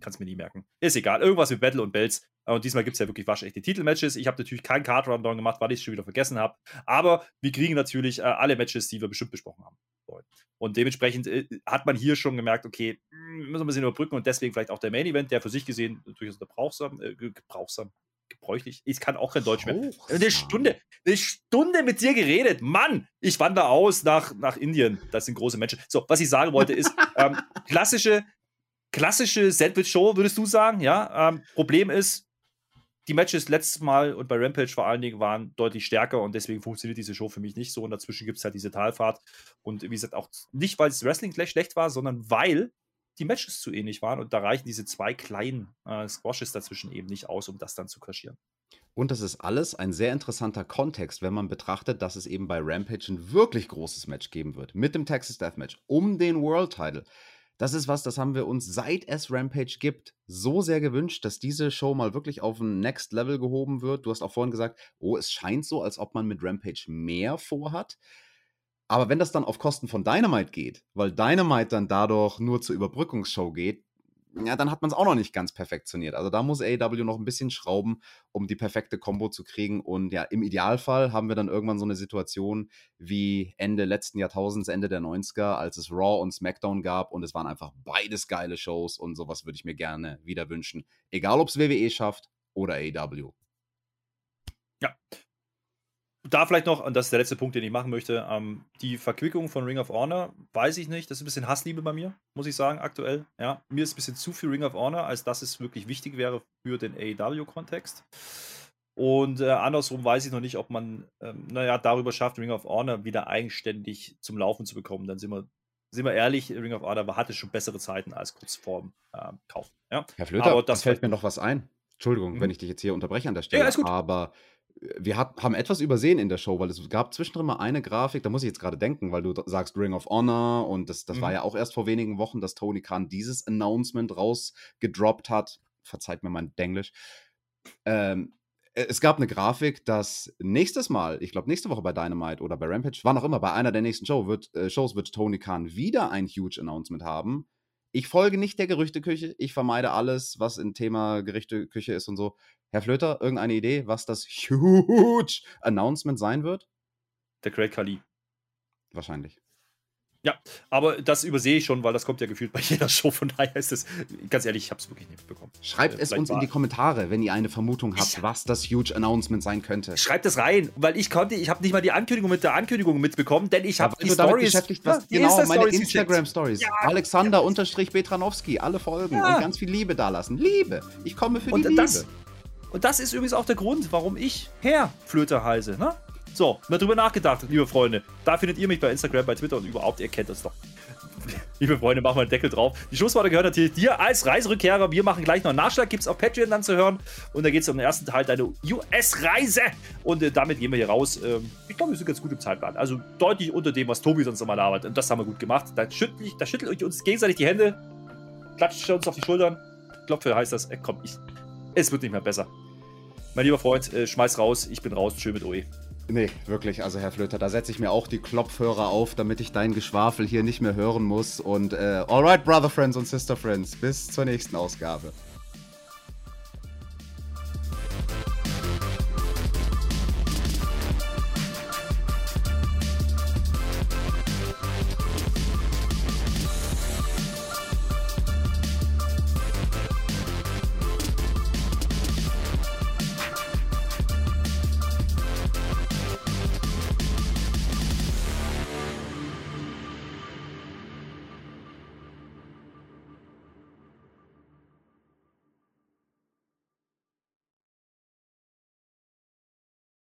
Kannst mir nie merken. Ist egal. Irgendwas mit Battle und Bells. Und diesmal gibt es ja wirklich waschechte Titelmatches. Ich habe natürlich keinen Card Rundown gemacht, weil ich es schon wieder vergessen habe. Aber wir kriegen natürlich äh, alle Matches, die wir bestimmt besprochen haben. Und dementsprechend äh, hat man hier schon gemerkt, okay, hm, müssen wir ein bisschen überbrücken und deswegen vielleicht auch der Main Event, der für sich gesehen durchaus gebrauchsam, äh, gebrauchsam, gebräuchlich. Ich kann auch kein Deutsch mehr. Eine Stunde, eine Stunde mit dir geredet. Mann, ich wandere aus nach, nach Indien. Das sind große Menschen. So, was ich sagen wollte ist, [LAUGHS] ähm, klassische, klassische Sandwich-Show, würdest du sagen, ja. Ähm, Problem ist, die Matches letztes Mal und bei Rampage vor allen Dingen waren deutlich stärker und deswegen funktioniert diese Show für mich nicht so. Und dazwischen gibt es halt diese Talfahrt. Und wie gesagt, auch nicht, weil das Wrestling gleich schlecht war, sondern weil die Matches zu ähnlich waren. Und da reichen diese zwei kleinen äh, Squashes dazwischen eben nicht aus, um das dann zu kaschieren. Und das ist alles ein sehr interessanter Kontext, wenn man betrachtet, dass es eben bei Rampage ein wirklich großes Match geben wird. Mit dem Texas Deathmatch um den World Title. Das ist was, das haben wir uns seit es Rampage gibt so sehr gewünscht, dass diese Show mal wirklich auf ein Next Level gehoben wird. Du hast auch vorhin gesagt, oh, es scheint so, als ob man mit Rampage mehr vorhat. Aber wenn das dann auf Kosten von Dynamite geht, weil Dynamite dann dadurch nur zur Überbrückungsshow geht, ja, dann hat man es auch noch nicht ganz perfektioniert. Also da muss AEW noch ein bisschen schrauben, um die perfekte Combo zu kriegen. Und ja, im Idealfall haben wir dann irgendwann so eine Situation wie Ende letzten Jahrtausends, Ende der 90er, als es Raw und SmackDown gab und es waren einfach beides geile Shows und sowas würde ich mir gerne wieder wünschen. Egal, ob es WWE schafft oder AEW. Ja, da vielleicht noch, und das ist der letzte Punkt, den ich machen möchte, ähm, die Verquickung von Ring of Honor, weiß ich nicht. Das ist ein bisschen Hassliebe bei mir, muss ich sagen, aktuell. Ja, mir ist ein bisschen zu viel Ring of Honor, als dass es wirklich wichtig wäre für den AEW-Kontext. Und äh, andersrum weiß ich noch nicht, ob man, ähm, naja, darüber schafft, Ring of Honor wieder eigenständig zum Laufen zu bekommen. Dann sind wir, sind wir ehrlich, Ring of Honor hatte schon bessere Zeiten als kurz vorm äh, Kauf. Ja? Herr Flöter, aber das fällt mir noch was ein. Entschuldigung, mhm. wenn ich dich jetzt hier unterbreche an der Stelle. Ja, aber wir hat, haben etwas übersehen in der Show, weil es gab zwischendrin mal eine Grafik, da muss ich jetzt gerade denken, weil du sagst Ring of Honor und das, das mhm. war ja auch erst vor wenigen Wochen, dass Tony Khan dieses Announcement rausgedroppt hat. Verzeiht mir mein Denglisch. Ähm, äh, es gab eine Grafik, dass nächstes Mal, ich glaube nächste Woche bei Dynamite oder bei Rampage, wann auch immer, bei einer der nächsten Show wird, äh, Shows wird Tony Khan wieder ein huge Announcement haben. Ich folge nicht der Gerüchteküche, ich vermeide alles, was im Thema Gerüchteküche ist und so. Herr Flöter, irgendeine Idee, was das huge Announcement sein wird? Der Great Kali. Wahrscheinlich. Ja, aber das übersehe ich schon, weil das kommt ja gefühlt bei [LAUGHS] jeder Show. Von daher ist es, ganz ehrlich, ich habe es wirklich nicht mitbekommen. Schreibt äh, es uns in die Kommentare, wenn ihr eine Vermutung habt, ich, was das Huge Announcement sein könnte. Schreibt es rein, weil ich konnte, ich habe nicht mal die Ankündigung mit der Ankündigung mitbekommen, denn ich habe die Stories. Beschäftigt, was, ja, genau, meine Instagram Stories. Ja, Alexander unterstrich Betranowski, alle Folgen ja. und ganz viel Liebe dalassen. Liebe. Ich komme für und die das, Liebe. Und das ist übrigens auch der Grund, warum ich Herr Flöter heiße. Ne? So, mal drüber nachgedacht, liebe Freunde. Da findet ihr mich bei Instagram, bei Twitter und überhaupt, ihr kennt das doch. [LAUGHS] liebe Freunde, machen wir einen Deckel drauf. Die Schlussworte gehören natürlich dir als Reiserückkehrer. Wir machen gleich noch einen Nachschlag, gibt es auf Patreon dann zu hören. Und da geht es um den ersten Teil deiner US-Reise. Und äh, damit gehen wir hier raus. Ähm, ich glaube, wir sind ganz gut im Zeitplan. Also deutlich unter dem, was Tobi sonst immer labert. Und das haben wir gut gemacht. Da schüttelt, da schüttelt euch uns gegenseitig die Hände, klatscht uns auf die Schultern. Klopfe heißt das. Äh, komm, ich, es wird nicht mehr besser. Mein lieber Freund, äh, schmeiß raus. Ich bin raus. Schön mit OE. Nee, wirklich. Also, Herr Flöter, da setze ich mir auch die Klopfhörer auf, damit ich dein Geschwafel hier nicht mehr hören muss. Und äh, alright, Brother Friends und Sister Friends, bis zur nächsten Ausgabe.